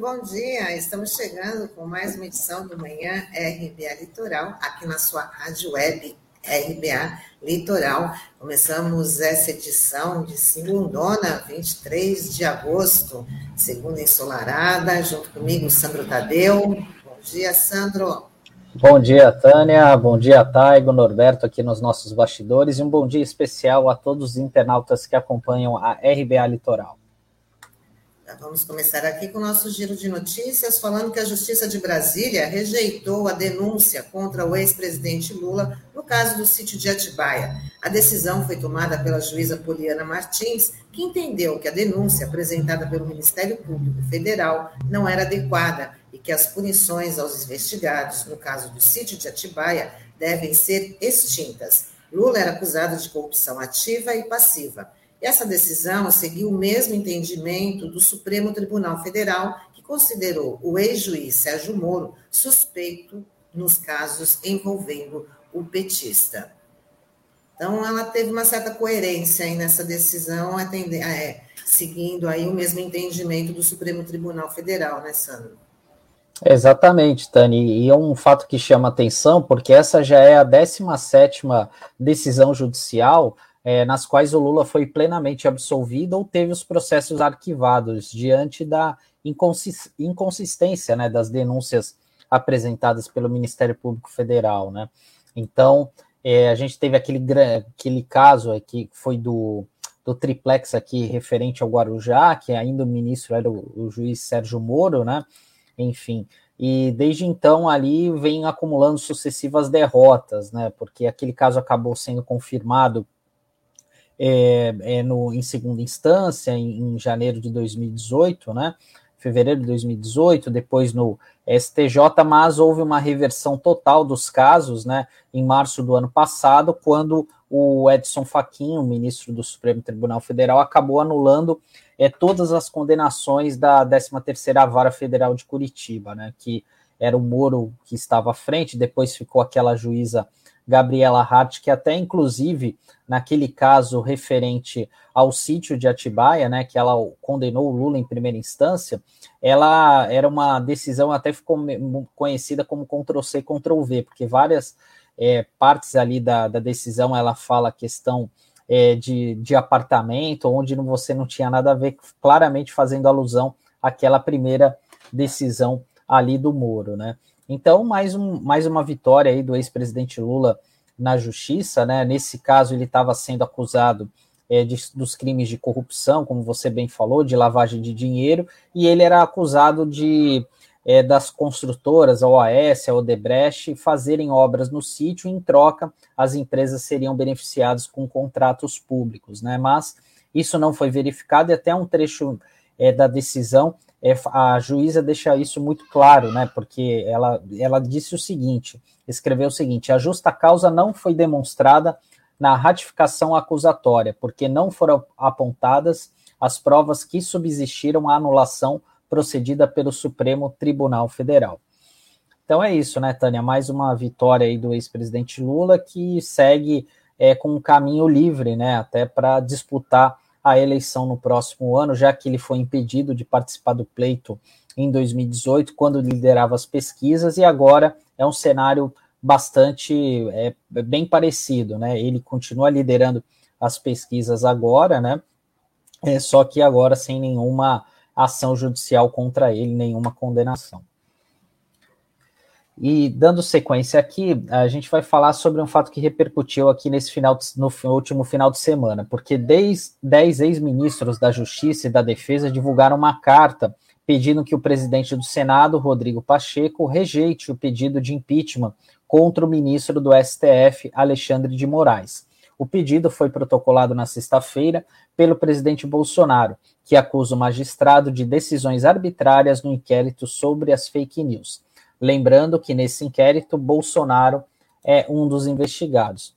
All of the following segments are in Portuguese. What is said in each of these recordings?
Bom dia. Estamos chegando com mais uma edição do Manhã RBA Litoral, aqui na sua rádio web RBA Litoral. Começamos essa edição de segundona, 23 de agosto, segunda ensolarada, junto comigo, Sandro Tadeu. Bom dia, Sandro. Bom dia, Tânia. Bom dia, Taigo, Norberto, aqui nos nossos bastidores. E um bom dia especial a todos os internautas que acompanham a RBA Litoral. Vamos começar aqui com o nosso giro de notícias, falando que a Justiça de Brasília rejeitou a denúncia contra o ex-presidente Lula no caso do sítio de Atibaia. A decisão foi tomada pela juíza Poliana Martins, que entendeu que a denúncia apresentada pelo Ministério Público Federal não era adequada e que as punições aos investigados no caso do sítio de Atibaia devem ser extintas. Lula era acusado de corrupção ativa e passiva. Essa decisão seguiu o mesmo entendimento do Supremo Tribunal Federal, que considerou o ex-juiz Sérgio Moro suspeito nos casos envolvendo o petista. Então, ela teve uma certa coerência aí nessa decisão, é, seguindo aí o mesmo entendimento do Supremo Tribunal Federal, né, Sandro? Exatamente, Tani, e é um fato que chama atenção, porque essa já é a 17ª decisão judicial é, nas quais o Lula foi plenamente absolvido ou teve os processos arquivados diante da inconsist inconsistência né, das denúncias apresentadas pelo Ministério Público Federal. Né? Então, é, a gente teve aquele, aquele caso aqui que foi do, do triplex aqui referente ao Guarujá, que ainda o ministro era o, o juiz Sérgio Moro, né? Enfim, e desde então ali vem acumulando sucessivas derrotas, né? Porque aquele caso acabou sendo confirmado é, é no, em segunda instância, em, em, janeiro de 2018, né? Fevereiro de 2018, depois no STJ, mas houve uma reversão total dos casos, né? Em março do ano passado, quando o Edson Fachin, o ministro do Supremo Tribunal Federal, acabou anulando é, todas as condenações da 13ª Vara Federal de Curitiba, né? Que era o Moro que estava à frente, depois ficou aquela juíza Gabriela Hart, que até inclusive naquele caso referente ao sítio de Atibaia, né, que ela condenou o Lula em primeira instância, ela era uma decisão até ficou conhecida como Ctrl-C, Ctrl-V, porque várias é, partes ali da, da decisão ela fala a questão é, de, de apartamento, onde você não tinha nada a ver, claramente fazendo alusão àquela primeira decisão ali do Moro, né? Então, mais, um, mais uma vitória aí do ex-presidente Lula na justiça, né? Nesse caso, ele estava sendo acusado é, de, dos crimes de corrupção, como você bem falou, de lavagem de dinheiro, e ele era acusado de é, das construtoras, a OAS, a Odebrecht, fazerem obras no sítio, em troca as empresas seriam beneficiadas com contratos públicos, né? Mas isso não foi verificado, e até um trecho é, da decisão é, a juíza deixa isso muito claro, né? Porque ela, ela disse o seguinte: escreveu o seguinte: a justa causa não foi demonstrada na ratificação acusatória, porque não foram apontadas as provas que subsistiram à anulação procedida pelo Supremo Tribunal Federal. Então é isso, né, Tânia? Mais uma vitória aí do ex-presidente Lula que segue é, com um caminho livre, né? Até para disputar a eleição no próximo ano, já que ele foi impedido de participar do pleito em 2018, quando liderava as pesquisas, e agora é um cenário bastante é, bem parecido, né? Ele continua liderando as pesquisas agora, né? É, só que agora sem nenhuma ação judicial contra ele, nenhuma condenação. E dando sequência aqui, a gente vai falar sobre um fato que repercutiu aqui nesse final de, no último final de semana, porque 10, 10 ex-ministros da Justiça e da Defesa divulgaram uma carta pedindo que o presidente do Senado, Rodrigo Pacheco, rejeite o pedido de impeachment contra o ministro do STF, Alexandre de Moraes. O pedido foi protocolado na sexta-feira pelo presidente Bolsonaro, que acusa o magistrado de decisões arbitrárias no inquérito sobre as fake news. Lembrando que nesse inquérito, Bolsonaro é um dos investigados.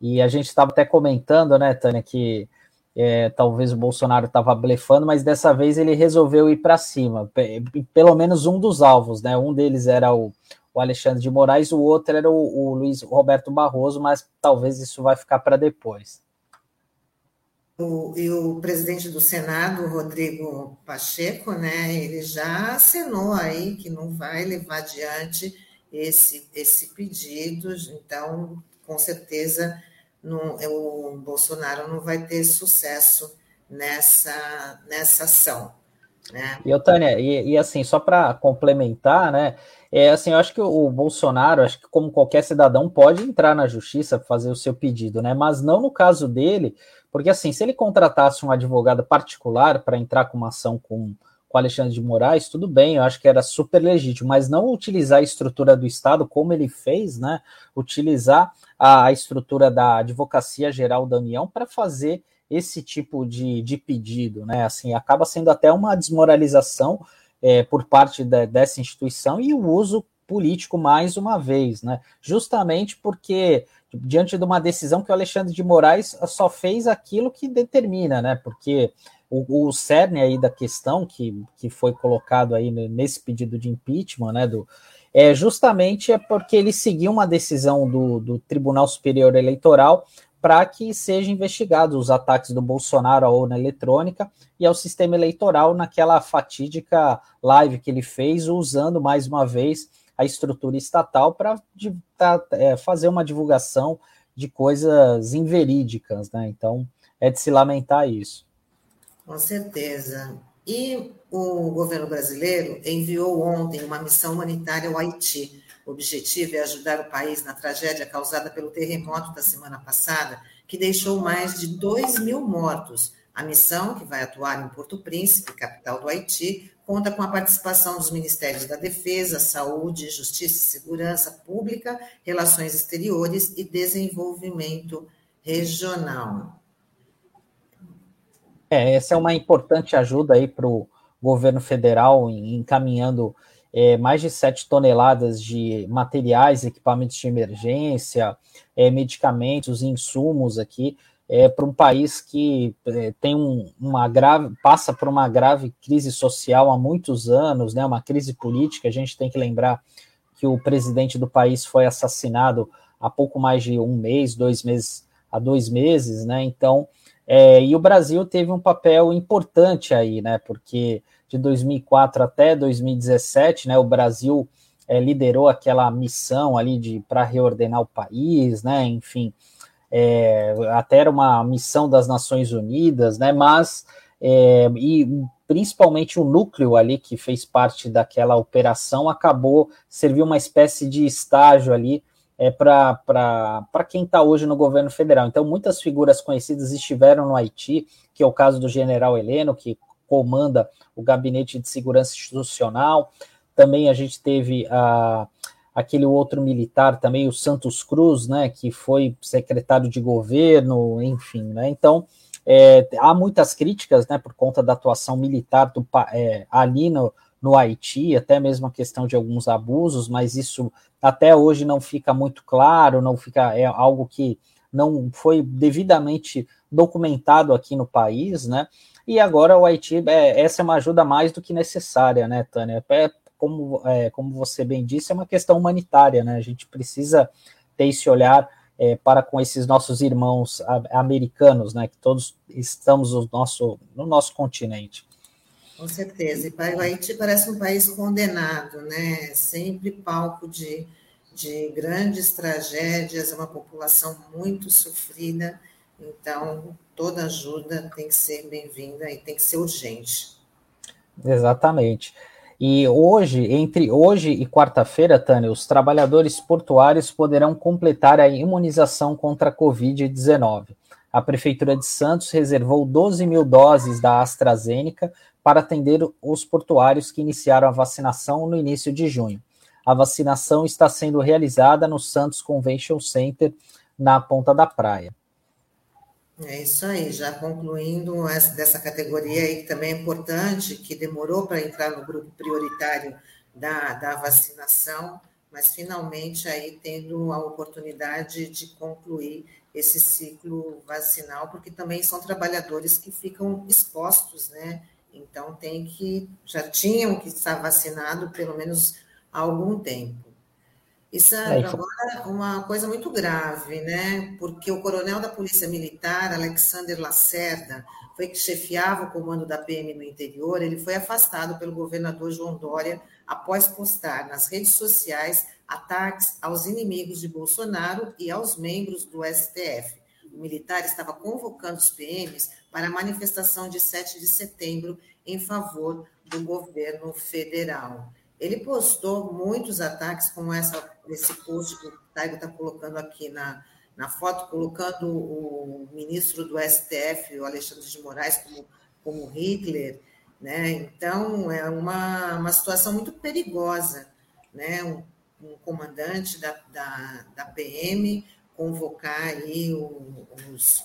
E a gente estava até comentando, né, Tânia, que é, talvez o Bolsonaro estava blefando, mas dessa vez ele resolveu ir para cima. Pelo menos um dos alvos, né? Um deles era o, o Alexandre de Moraes, o outro era o, o Luiz Roberto Barroso, mas talvez isso vai ficar para depois. O, e o presidente do Senado, Rodrigo Pacheco, né, ele já acenou aí que não vai levar adiante esse, esse pedido, então, com certeza, não, o Bolsonaro não vai ter sucesso nessa, nessa ação. Né? E, Tânia, e, e assim, só para complementar, né? É assim, eu acho que o Bolsonaro, acho que como qualquer cidadão, pode entrar na justiça fazer o seu pedido, né? Mas não no caso dele, porque assim, se ele contratasse um advogado particular para entrar com uma ação com, com Alexandre de Moraes, tudo bem, eu acho que era super legítimo, mas não utilizar a estrutura do Estado como ele fez, né? Utilizar a, a estrutura da Advocacia Geral da União para fazer esse tipo de, de pedido, né? Assim, acaba sendo até uma desmoralização é, por parte da, dessa instituição e o uso político mais uma vez, né? Justamente porque diante de uma decisão que o Alexandre de Moraes só fez aquilo que determina, né? Porque o, o cerne aí da questão que, que foi colocado aí nesse pedido de impeachment, né? Do, é justamente é porque ele seguiu uma decisão do, do Tribunal Superior Eleitoral para que sejam investigados os ataques do Bolsonaro à urna eletrônica e ao sistema eleitoral naquela fatídica live que ele fez, usando mais uma vez a estrutura estatal para é, fazer uma divulgação de coisas inverídicas, né? Então é de se lamentar isso. Com certeza. E o governo brasileiro enviou ontem uma missão humanitária ao Haiti o objetivo é ajudar o país na tragédia causada pelo terremoto da semana passada, que deixou mais de 2 mil mortos. A missão, que vai atuar em Porto Príncipe, capital do Haiti, conta com a participação dos Ministérios da Defesa, Saúde, Justiça e Segurança Pública, Relações Exteriores e Desenvolvimento Regional. É, essa é uma importante ajuda aí para o governo federal encaminhando é, mais de 7 toneladas de materiais, equipamentos de emergência, é, medicamentos, insumos aqui, é, para um país que é, tem um, uma grave, passa por uma grave crise social há muitos anos, né, uma crise política. A gente tem que lembrar que o presidente do país foi assassinado há pouco mais de um mês, dois meses, há dois meses, né? Então, é, e o Brasil teve um papel importante aí, né? Porque de 2004 até 2017, né, o Brasil é, liderou aquela missão ali de para reordenar o país, né, enfim, é, até era uma missão das Nações Unidas, né, mas é, e principalmente o núcleo ali que fez parte daquela operação acabou serviu uma espécie de estágio ali é, para quem está hoje no governo federal. Então, muitas figuras conhecidas estiveram no Haiti, que é o caso do general Heleno, que comanda o Gabinete de Segurança Institucional. Também a gente teve a, aquele outro militar também, o Santos Cruz, né, que foi secretário de governo, enfim, né, então é, há muitas críticas, né, por conta da atuação militar do, é, ali no, no Haiti, até mesmo a questão de alguns abusos, mas isso até hoje não fica muito claro, não fica, é algo que não foi devidamente documentado aqui no país, né, e agora o Haiti, é, essa é uma ajuda mais do que necessária, né, Tânia? É, como, é, como você bem disse, é uma questão humanitária, né? A gente precisa ter esse olhar é, para com esses nossos irmãos americanos, né? Que todos estamos no nosso, no nosso continente. Com certeza. E o Haiti parece um país condenado, né? Sempre palco de, de grandes tragédias, é uma população muito sofrida. Então, toda ajuda tem que ser bem-vinda e tem que ser urgente. Exatamente. E hoje, entre hoje e quarta-feira, Tânia, os trabalhadores portuários poderão completar a imunização contra a Covid-19. A Prefeitura de Santos reservou 12 mil doses da AstraZeneca para atender os portuários que iniciaram a vacinação no início de junho. A vacinação está sendo realizada no Santos Convention Center, na Ponta da Praia. É isso aí, já concluindo essa, dessa categoria aí que também é importante, que demorou para entrar no grupo prioritário da, da vacinação, mas finalmente aí tendo a oportunidade de concluir esse ciclo vacinal, porque também são trabalhadores que ficam expostos, né? Então tem que, já tinham que estar vacinado pelo menos há algum tempo. E, Sandro, agora uma coisa muito grave, né? Porque o coronel da Polícia Militar, Alexander Lacerda, foi que chefiava o comando da PM no interior, ele foi afastado pelo governador João Dória após postar nas redes sociais ataques aos inimigos de Bolsonaro e aos membros do STF. O militar estava convocando os PMs para a manifestação de 7 de setembro em favor do governo federal. Ele postou muitos ataques, como essa, esse post que o Taigo está colocando aqui na, na foto, colocando o ministro do STF, o Alexandre de Moraes, como, como Hitler. Né? Então, é uma, uma situação muito perigosa. Né? Um, um comandante da, da, da, PM convocar aí o, os,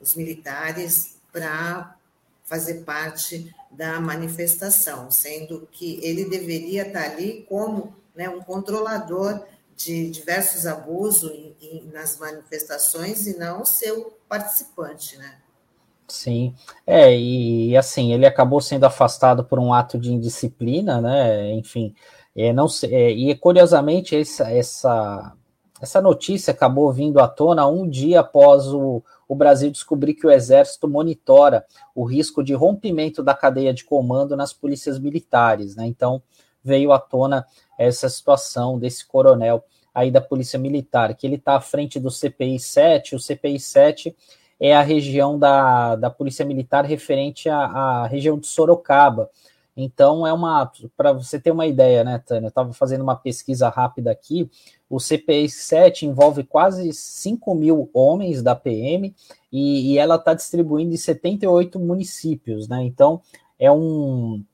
os militares para fazer parte da manifestação, sendo que ele deveria estar ali como né, um controlador de diversos abusos nas manifestações e não seu participante, né? Sim, é, e assim, ele acabou sendo afastado por um ato de indisciplina, né? Enfim, é, não é, e curiosamente essa, essa, essa notícia acabou vindo à tona um dia após o, o Brasil descobrir que o Exército monitora o risco de rompimento da cadeia de comando nas polícias militares, né? Então veio à tona essa situação desse coronel aí da Polícia Militar, que ele está à frente do CPI 7, o CPI 7 é a região da, da Polícia Militar referente à, à região de Sorocaba. Então, é uma. Para você ter uma ideia, né, Tânia? Eu estava fazendo uma pesquisa rápida aqui. O CPI 7 envolve quase 5 mil homens da PM e, e ela está distribuindo em 78 municípios, né? Então, é um,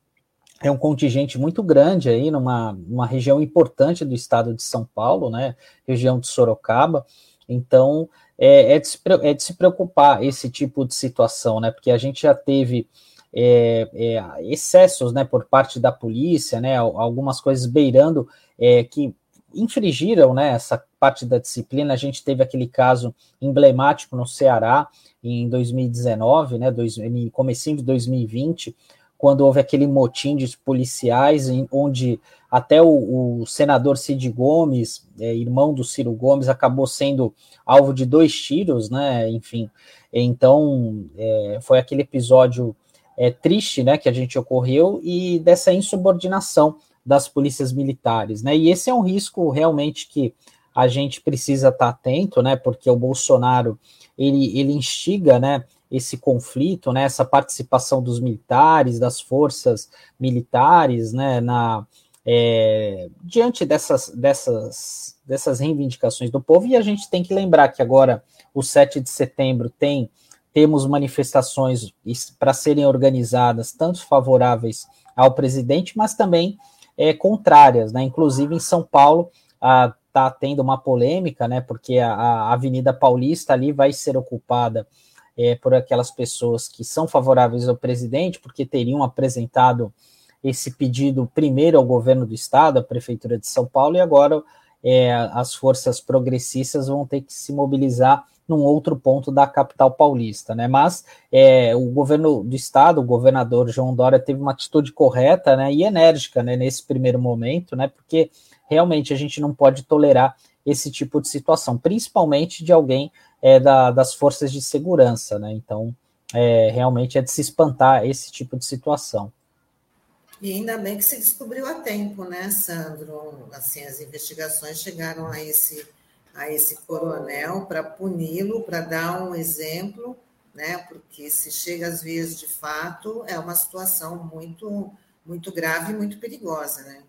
é um contingente muito grande aí numa, numa região importante do estado de São Paulo, né? Região de Sorocaba. Então, é, é, de se, é de se preocupar esse tipo de situação, né? Porque a gente já teve é, é, excessos né, por parte da polícia, né, algumas coisas beirando é, que infringiram né, essa parte da disciplina. A gente teve aquele caso emblemático no Ceará em 2019, né, dois, comecinho de 2020, quando houve aquele motim de policiais, em, onde até o, o senador Cid Gomes, é, irmão do Ciro Gomes, acabou sendo alvo de dois tiros, né? Enfim, então é, foi aquele episódio é, triste né, que a gente ocorreu e dessa insubordinação das polícias militares. Né? E esse é um risco realmente que a gente precisa estar atento, né, porque o Bolsonaro ele, ele instiga né, esse conflito, né, essa participação dos militares, das forças militares, né, na, é, diante dessas, dessas, dessas reivindicações do povo, e a gente tem que lembrar que agora, o 7 de setembro, tem temos manifestações para serem organizadas, tanto favoráveis ao presidente, mas também é, contrárias, né? Inclusive em São Paulo está tendo uma polêmica, né? Porque a, a, Avenida Paulista ali vai ser ocupada é, por aquelas pessoas que são favoráveis ao presidente, porque teriam apresentado esse pedido primeiro ao governo do estado, à prefeitura de São Paulo, e agora é, as forças progressistas vão ter que se mobilizar num outro ponto da capital paulista, né? Mas é, o governo do estado, o governador João Dória teve uma atitude correta, né, e enérgica, né, nesse primeiro momento, né? Porque realmente a gente não pode tolerar esse tipo de situação, principalmente de alguém é, da, das forças de segurança, né? Então, é, realmente é de se espantar esse tipo de situação. E ainda bem que se descobriu a tempo, né, Sandro? Assim, as investigações chegaram a esse a esse coronel para puni-lo, para dar um exemplo, né? Porque se chega às vias de fato, é uma situação muito, muito grave e muito perigosa, né?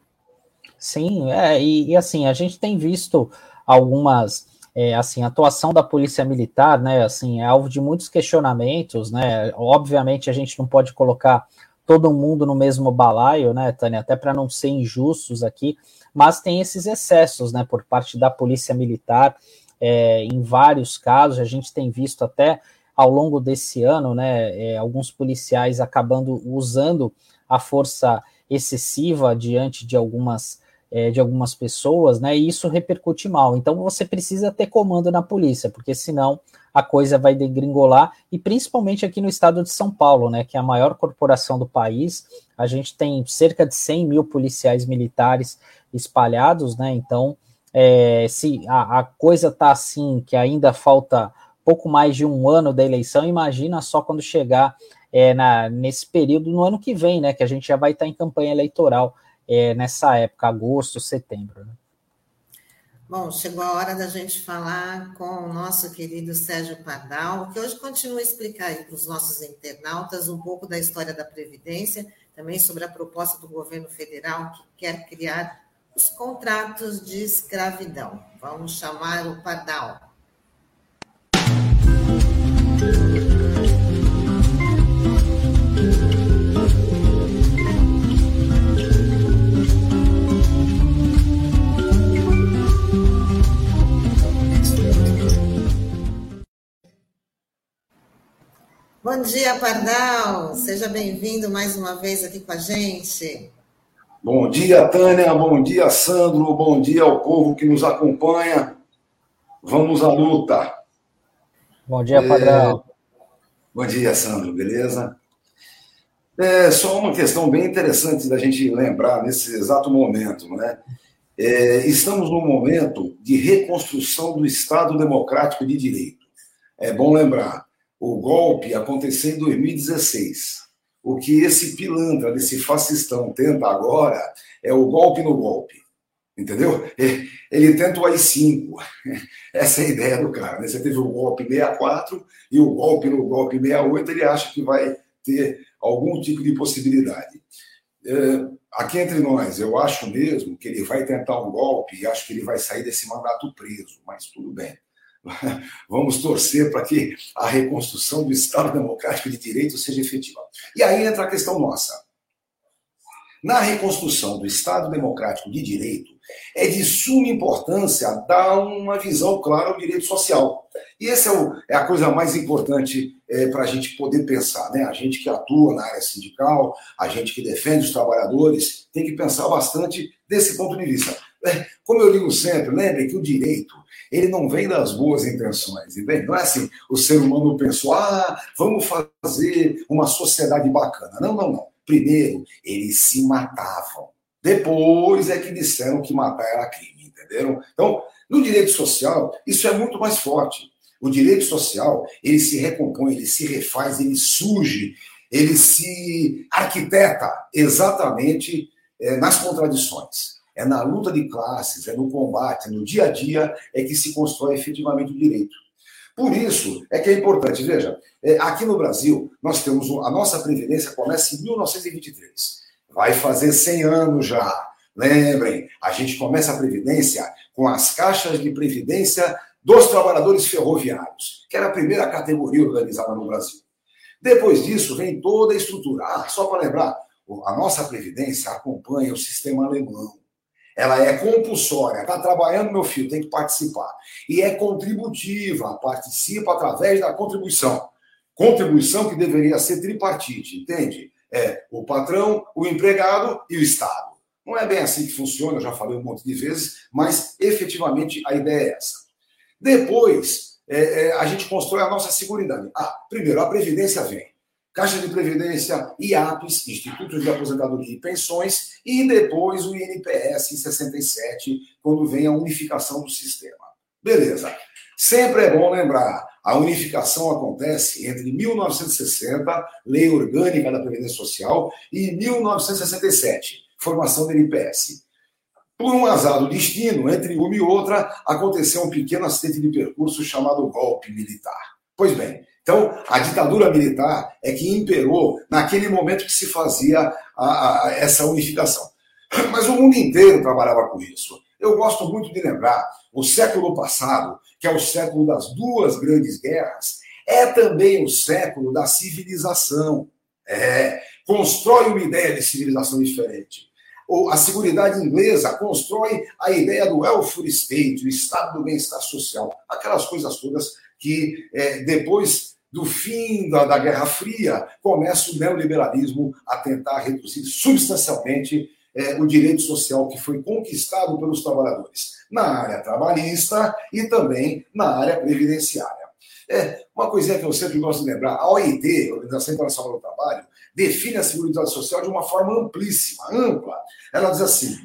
Sim, é, e, e assim, a gente tem visto algumas, é, assim, a atuação da polícia militar, né, assim, é alvo de muitos questionamentos, né, obviamente a gente não pode colocar todo mundo no mesmo balaio, né, Tânia, até para não ser injustos aqui, mas tem esses excessos, né, por parte da polícia militar, é, em vários casos, a gente tem visto até ao longo desse ano, né, é, alguns policiais acabando usando a força excessiva diante de algumas é, de algumas pessoas, né, e isso repercute mal. Então você precisa ter comando na polícia, porque senão a coisa vai degringolar, e principalmente aqui no estado de São Paulo, né, que é a maior corporação do país, a gente tem cerca de 100 mil policiais militares espalhados, né? Então é, se a, a coisa está assim, que ainda falta pouco mais de um ano da eleição, imagina só quando chegar é, na, nesse período no ano que vem, né? Que a gente já vai estar em campanha eleitoral é, nessa época, agosto, setembro. Né? Bom, chegou a hora da gente falar com o nosso querido Sérgio Pardal, que hoje continua a explicar aí para os nossos internautas um pouco da história da Previdência, também sobre a proposta do governo federal que quer criar os contratos de escravidão. Vamos chamar o Pardal. Bom dia, Pardal. Seja bem-vindo mais uma vez aqui com a gente. Bom dia, Tânia. Bom dia, Sandro. Bom dia ao povo que nos acompanha. Vamos à luta. Bom dia, Pardal. É... Bom dia, Sandro. Beleza? É só uma questão bem interessante da gente lembrar nesse exato momento, né? É, estamos num momento de reconstrução do Estado Democrático de Direito. É bom lembrar o golpe aconteceu em 2016. O que esse pilantra, desse fascistão tenta agora é o golpe no golpe. Entendeu? Ele tenta o AI-5. Essa é a ideia do cara. Né? Você teve o golpe 64 e o golpe no golpe 68, ele acha que vai ter algum tipo de possibilidade. É, aqui entre nós, eu acho mesmo que ele vai tentar um golpe e acho que ele vai sair desse mandato preso, mas tudo bem. Vamos torcer para que a reconstrução do Estado Democrático de Direito seja efetiva. E aí entra a questão nossa. Na reconstrução do Estado Democrático de Direito, é de suma importância dar uma visão clara ao direito social. E essa é, o, é a coisa mais importante é, para a gente poder pensar. Né? A gente que atua na área sindical, a gente que defende os trabalhadores, tem que pensar bastante desse ponto de vista. É, como eu digo sempre, lembre que o direito ele não vem das boas intenções, entende? Não é assim, o ser humano pensou, ah, vamos fazer uma sociedade bacana. Não, não, não. Primeiro, eles se matavam. Depois é que disseram que matar era crime, entenderam? Então, no direito social, isso é muito mais forte. O direito social, ele se recompõe, ele se refaz, ele surge, ele se arquiteta exatamente é, nas contradições é na luta de classes, é no combate, no dia a dia, é que se constrói efetivamente o direito. Por isso é que é importante, veja, é, aqui no Brasil, nós temos a nossa Previdência começa em 1923. Vai fazer 100 anos já. Lembrem, a gente começa a Previdência com as caixas de Previdência dos trabalhadores ferroviários, que era a primeira categoria organizada no Brasil. Depois disso, vem toda a estrutura. Ah, só para lembrar, a nossa Previdência acompanha o sistema alemão ela é compulsória. Está trabalhando, meu filho, tem que participar. E é contributiva, participa através da contribuição. Contribuição que deveria ser tripartite, entende? É o patrão, o empregado e o Estado. Não é bem assim que funciona, eu já falei um monte de vezes, mas efetivamente a ideia é essa. Depois, é, é, a gente constrói a nossa segurança. Ah, primeiro, a Previdência vem. Caixa de Previdência, IAPES, Institutos de Aposentadoria e Pensões, e depois o INPS em 67, quando vem a unificação do sistema. Beleza. Sempre é bom lembrar, a unificação acontece entre 1960, Lei Orgânica da Previdência Social, e 1967, formação do INPS. Por um azar do destino, entre uma e outra, aconteceu um pequeno acidente de percurso chamado golpe militar. Pois bem, então, a ditadura militar é que imperou naquele momento que se fazia a, a, essa unificação. Mas o mundo inteiro trabalhava com isso. Eu gosto muito de lembrar o século passado, que é o século das duas grandes guerras, é também o século da civilização. É, constrói uma ideia de civilização diferente. A Seguridade Inglesa constrói a ideia do welfare state, o estado do bem-estar social, aquelas coisas todas que é, depois do fim da, da Guerra Fria, começa o neoliberalismo a tentar reduzir substancialmente é, o direito social que foi conquistado pelos trabalhadores, na área trabalhista e também na área previdenciária. É, uma coisinha que eu sempre gosto de lembrar, a OIT, Organização Internacional do Trabalho, define a Seguridade Social de uma forma amplíssima, ampla. Ela diz assim,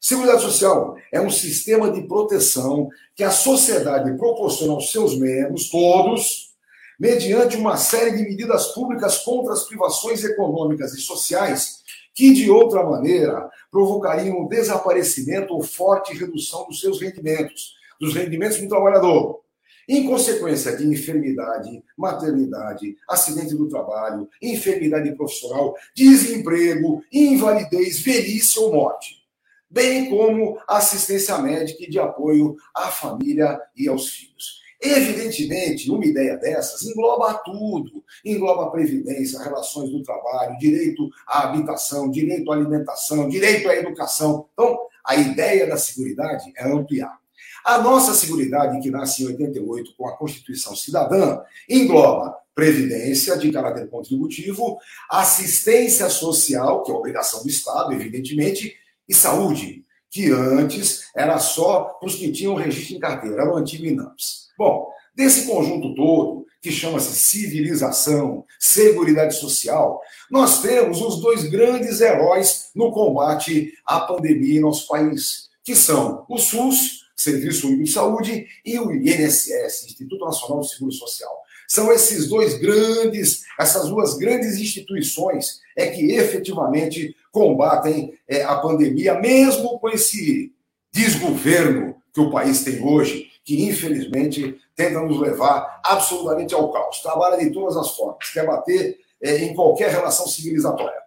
Seguridade Social é um sistema de proteção que a sociedade proporciona aos seus membros, todos, mediante uma série de medidas públicas contra as privações econômicas e sociais que, de outra maneira, provocariam o desaparecimento ou forte redução dos seus rendimentos, dos rendimentos do trabalhador, em consequência de enfermidade, maternidade, acidente do trabalho, enfermidade profissional, desemprego, invalidez, velhice ou morte bem como assistência médica e de apoio à família e aos filhos. Evidentemente, uma ideia dessas engloba tudo, engloba previdência, relações do trabalho, direito à habitação, direito à alimentação, direito à educação. Então, a ideia da Seguridade é ampliar. A nossa Seguridade, que nasce em 88 com a Constituição Cidadã, engloba previdência de caráter contributivo, assistência social, que é obrigação do Estado, evidentemente, e saúde, que antes era só para os que tinham registro em carteira, era o antigo INAMPS. Bom, desse conjunto todo, que chama-se civilização, seguridade social, nós temos os dois grandes heróis no combate à pandemia em nosso país, que são o SUS, Serviço Único de Saúde, e o INSS, Instituto Nacional do Seguro Social. São esses dois grandes, essas duas grandes instituições é que efetivamente combatem é, a pandemia, mesmo com esse desgoverno que o país tem hoje, que infelizmente tenta nos levar absolutamente ao caos. Trabalha de todas as formas, quer bater é, em qualquer relação civilizatória.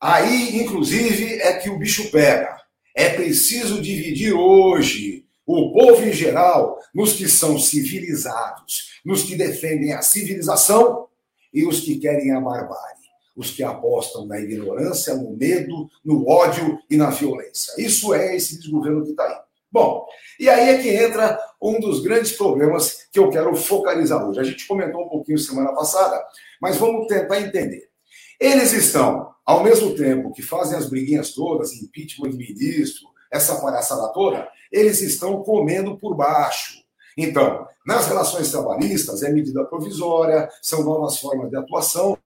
Aí, inclusive, é que o bicho pega. É preciso dividir hoje o povo em geral nos que são civilizados, nos que defendem a civilização e os que querem a barbárie os que apostam na ignorância, no medo, no ódio e na violência. Isso é esse desgoverno que está aí. Bom, e aí é que entra um dos grandes problemas que eu quero focalizar hoje. A gente comentou um pouquinho semana passada, mas vamos tentar entender. Eles estão, ao mesmo tempo que fazem as briguinhas todas, impeachment de ministro, essa palhaçada toda, eles estão comendo por baixo. Então, nas relações trabalhistas, é medida provisória, são novas formas de atuação,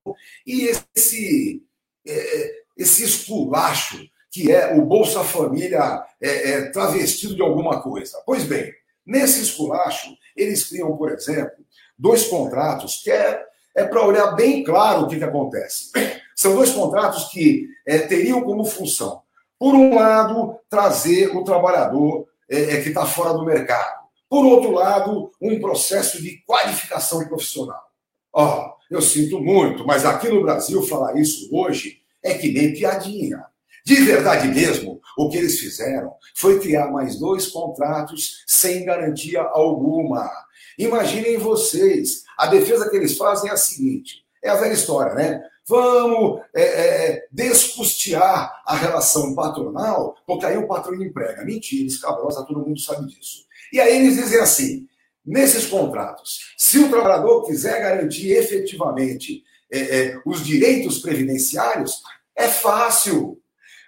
e esse, é, esse esculacho que é o Bolsa Família é, é, travestido de alguma coisa. Pois bem, nesse esculacho, eles criam, por exemplo, dois contratos que é, é para olhar bem claro o que, que acontece. São dois contratos que é, teriam como função, por um lado, trazer o trabalhador é, é que está fora do mercado por outro lado, um processo de qualificação profissional. Oh, eu sinto muito, mas aqui no Brasil falar isso hoje é que nem piadinha. De verdade mesmo, o que eles fizeram foi criar mais dois contratos sem garantia alguma. Imaginem vocês, a defesa que eles fazem é a seguinte: é a velha história, né? Vamos é, é, descustear a relação patronal, porque aí o patrão emprega. Mentira, escabrosa, todo mundo sabe disso. E aí eles dizem assim: nesses contratos, se o trabalhador quiser garantir efetivamente é, é, os direitos previdenciários, é fácil.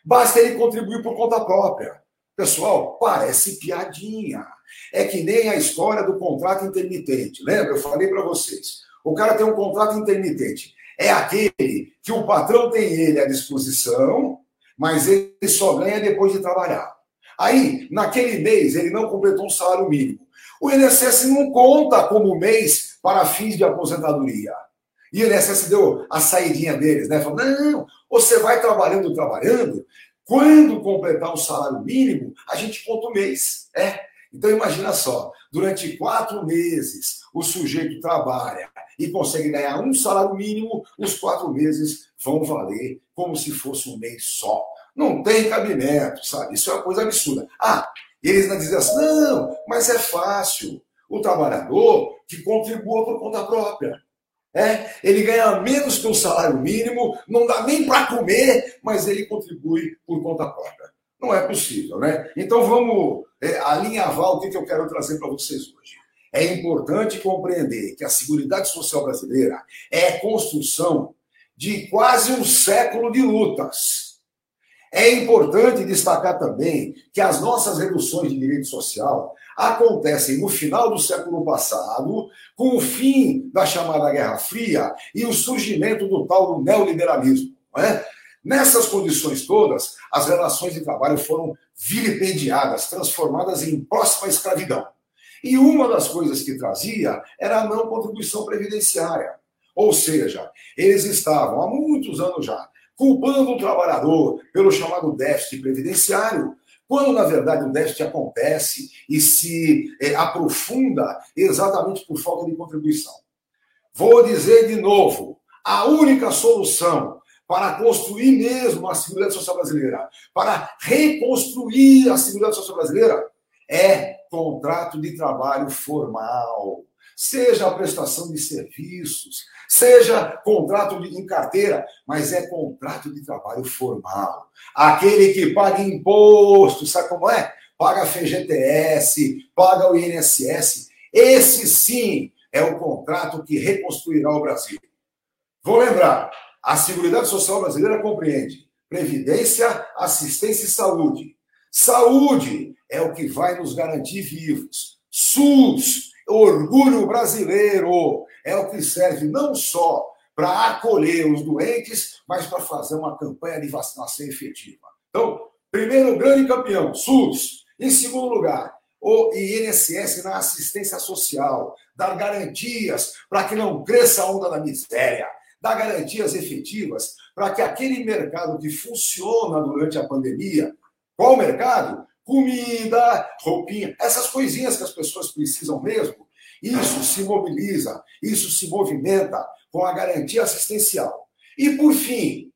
Basta ele contribuir por conta própria. Pessoal, parece piadinha. É que nem a história do contrato intermitente. Lembra? Eu falei para vocês. O cara tem um contrato intermitente. É aquele que o patrão tem ele à disposição, mas ele só ganha depois de trabalhar. Aí, naquele mês, ele não completou um salário mínimo. O INSS não conta como mês para fins de aposentadoria. E o INSS deu a saidinha deles, né? Falou: não, você vai trabalhando, trabalhando. Quando completar o salário mínimo, a gente conta o mês. É. Então imagina só, durante quatro meses o sujeito trabalha e consegue ganhar um salário mínimo, os quatro meses vão valer como se fosse um mês só. Não tem cabimento, sabe? Isso é uma coisa absurda. Ah, eles não dizem assim, não, mas é fácil. O trabalhador que contribua por conta própria. É, ele ganha menos que o salário mínimo, não dá nem para comer, mas ele contribui por conta própria. Não é possível, né? Então vamos é, alinhavar o que, que eu quero trazer para vocês hoje. É importante compreender que a Seguridade Social brasileira é construção de quase um século de lutas é importante destacar também que as nossas reduções de direito social acontecem no final do século passado, com o fim da chamada Guerra Fria e o surgimento do tal do neoliberalismo. É? Nessas condições todas, as relações de trabalho foram vilipendiadas, transformadas em próxima escravidão. E uma das coisas que trazia era a não contribuição previdenciária. Ou seja, eles estavam há muitos anos já culpando o trabalhador pelo chamado déficit previdenciário, quando na verdade o déficit acontece e se é, aprofunda exatamente por falta de contribuição. Vou dizer de novo: a única solução para construir mesmo a Seguridade Social Brasileira, para reconstruir a Seguridade Social Brasileira, é contrato de trabalho formal, seja a prestação de serviços, seja contrato de, em carteira, mas é contrato de trabalho formal. Aquele que paga imposto, sabe como é? Paga FGTS, paga o INSS. Esse sim é o contrato que reconstruirá o Brasil. Vou lembrar, a Seguridade Social Brasileira compreende previdência, assistência e saúde. Saúde é o que vai nos garantir vivos. SUS, orgulho brasileiro, é o que serve não só para acolher os doentes, mas para fazer uma campanha de vacinação efetiva. Então, primeiro grande campeão, SUS. Em segundo lugar, o INSS na assistência social, dar garantias para que não cresça a onda da miséria, dar garantias efetivas para que aquele mercado que funciona durante a pandemia, qual mercado? Comida, roupinha, essas coisinhas que as pessoas precisam mesmo. Isso se mobiliza, isso se movimenta com a garantia assistencial. E, por fim,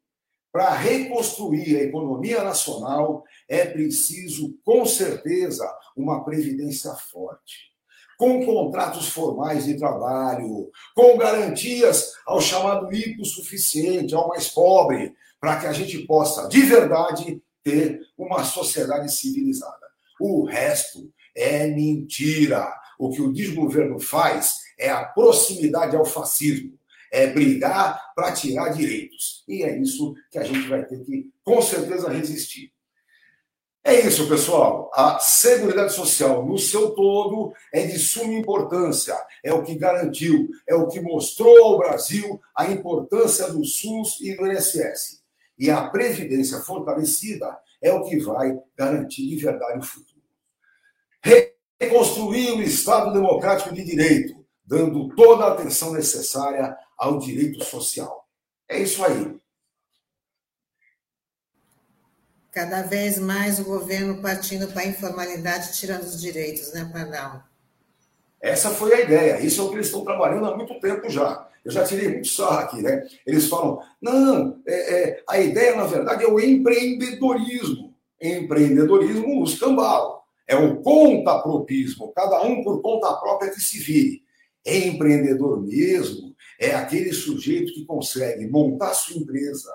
para reconstruir a economia nacional, é preciso, com certeza, uma previdência forte, com contratos formais de trabalho, com garantias ao chamado hipossuficiente, ao mais pobre, para que a gente possa, de verdade, ter uma sociedade civilizada. O resto é mentira. O que o desgoverno faz é a proximidade ao fascismo, é brigar para tirar direitos. E é isso que a gente vai ter que, com certeza, resistir. É isso, pessoal. A Seguridade Social, no seu todo, é de suma importância. É o que garantiu, é o que mostrou ao Brasil a importância do SUS e do INSS. E a Previdência fortalecida é o que vai garantir de verdade o futuro. Reconstruir o Estado Democrático de Direito, dando toda a atenção necessária ao direito social. É isso aí. Cada vez mais o governo partindo para a informalidade, tirando os direitos, né, Pardal? Essa foi a ideia. Isso é o que eles estão trabalhando há muito tempo já. Eu já tirei muito sarro aqui, né? Eles falam, não, é, é, a ideia, na verdade, é o empreendedorismo. Empreendedorismo, o escambau. É o contapropismo, cada um por conta própria que se vire. Empreendedor mesmo é aquele sujeito que consegue montar sua empresa,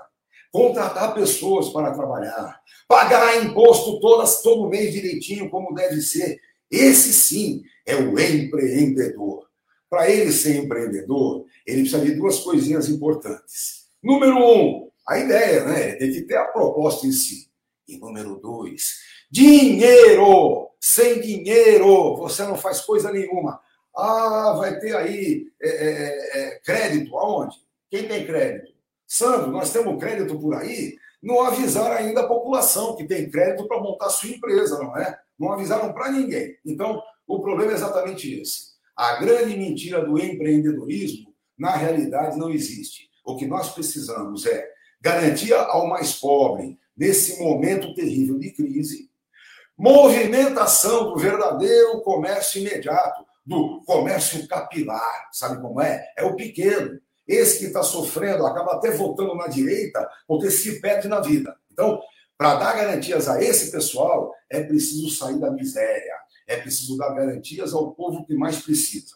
contratar pessoas para trabalhar, pagar imposto todas, todo mês direitinho, como deve ser. Esse sim é o empreendedor. Para ele ser empreendedor, ele precisa de duas coisinhas importantes. Número um, a ideia, né? Tem que ter a proposta em si. E número dois, dinheiro. Sem dinheiro, você não faz coisa nenhuma. Ah, vai ter aí é, é, é, crédito. Aonde? Quem tem crédito? Sandro, nós temos crédito por aí. Não avisaram ainda a população que tem crédito para montar sua empresa, não é? Não avisaram para ninguém. Então, o problema é exatamente esse. A grande mentira do empreendedorismo, na realidade, não existe. O que nós precisamos é garantia ao mais pobre, nesse momento terrível de crise, movimentação do verdadeiro comércio imediato, do comércio capilar, sabe como é? É o pequeno. Esse que está sofrendo acaba até votando na direita porque se perde na vida. Então, para dar garantias a esse pessoal, é preciso sair da miséria, é preciso dar garantias ao povo que mais precisa.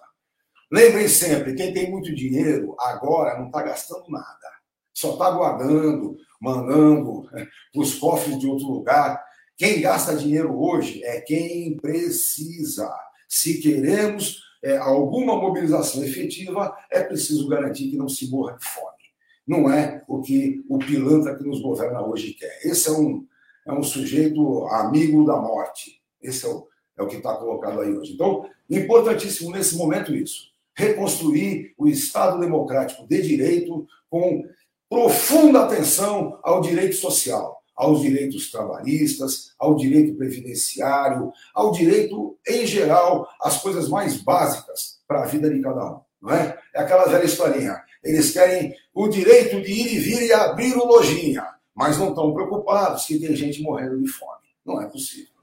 Lembrem sempre: quem tem muito dinheiro agora não está gastando nada, só está guardando, mandando para os cofres de outro lugar. Quem gasta dinheiro hoje é quem precisa. Se queremos é, alguma mobilização efetiva, é preciso garantir que não se morra de fome. Não é o que o pilantra que nos governa hoje quer. Esse é um, é um sujeito amigo da morte. Esse é o, é o que está colocado aí hoje. Então, importantíssimo nesse momento isso. Reconstruir o Estado democrático de direito com profunda atenção ao direito social, aos direitos trabalhistas, ao direito previdenciário, ao direito em geral, às coisas mais básicas para a vida de cada um. Não é? é aquela velha historinha. Eles querem o direito de ir e vir e abrir o lojinha, mas não estão preocupados que tem gente morrendo de fome. Não é possível.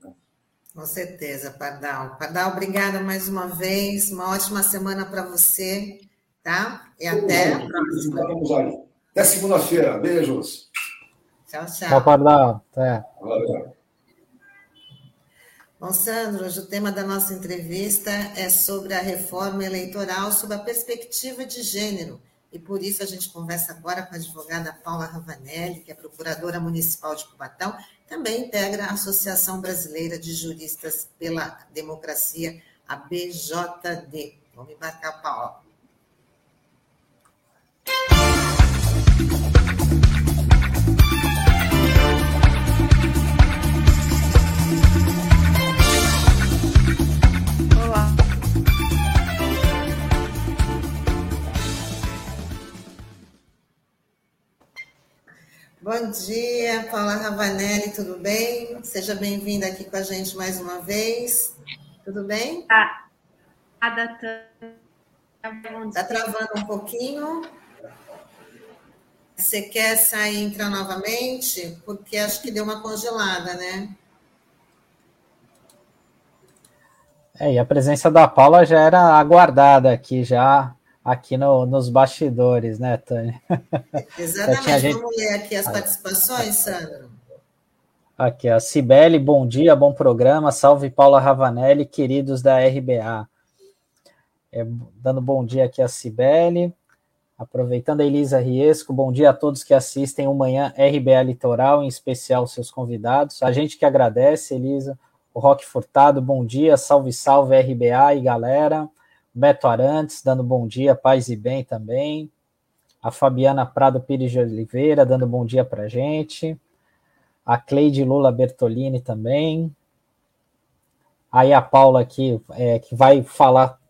Com certeza, Pardal. Pardal, obrigada mais uma vez. Uma ótima semana para você, tá? E até a próxima. Vamos aí. Até segunda-feira. Beijos. Tchau, tchau. Tchau, Pardal. Até. Valeu. Bom, Sandro, hoje o tema da nossa entrevista é sobre a reforma eleitoral sob a perspectiva de gênero. E por isso a gente conversa agora com a advogada Paula Ravanelli, que é procuradora municipal de Cubatão, também integra a Associação Brasileira de Juristas pela Democracia, a BJD. Vamos embarcar, Paula. Bom dia, Paula Ravanelli, tudo bem? Seja bem-vinda aqui com a gente mais uma vez. Tudo bem? Tá. Está travando um pouquinho. Você quer sair e entrar novamente? Porque acho que deu uma congelada, né? É, e a presença da Paula já era aguardada aqui, já aqui no, nos bastidores, né, Tânia? Exatamente. Gente... Vamos ler aqui as participações, Sandro. Aqui, a Cibele, bom dia, bom programa. Salve Paula Ravanelli, queridos da RBA. É, dando bom dia aqui a Cibele. Aproveitando a Elisa Riesco, bom dia a todos que assistem o Manhã RBA Litoral, em especial seus convidados. A gente que agradece, Elisa. O Roque Furtado, bom dia, salve, salve RBA e galera. Beto Arantes, dando bom dia, paz e bem também. A Fabiana Prado Pires de Oliveira, dando bom dia para gente. A Cleide Lula Bertolini também. Aí a Paula aqui, é, que vai falar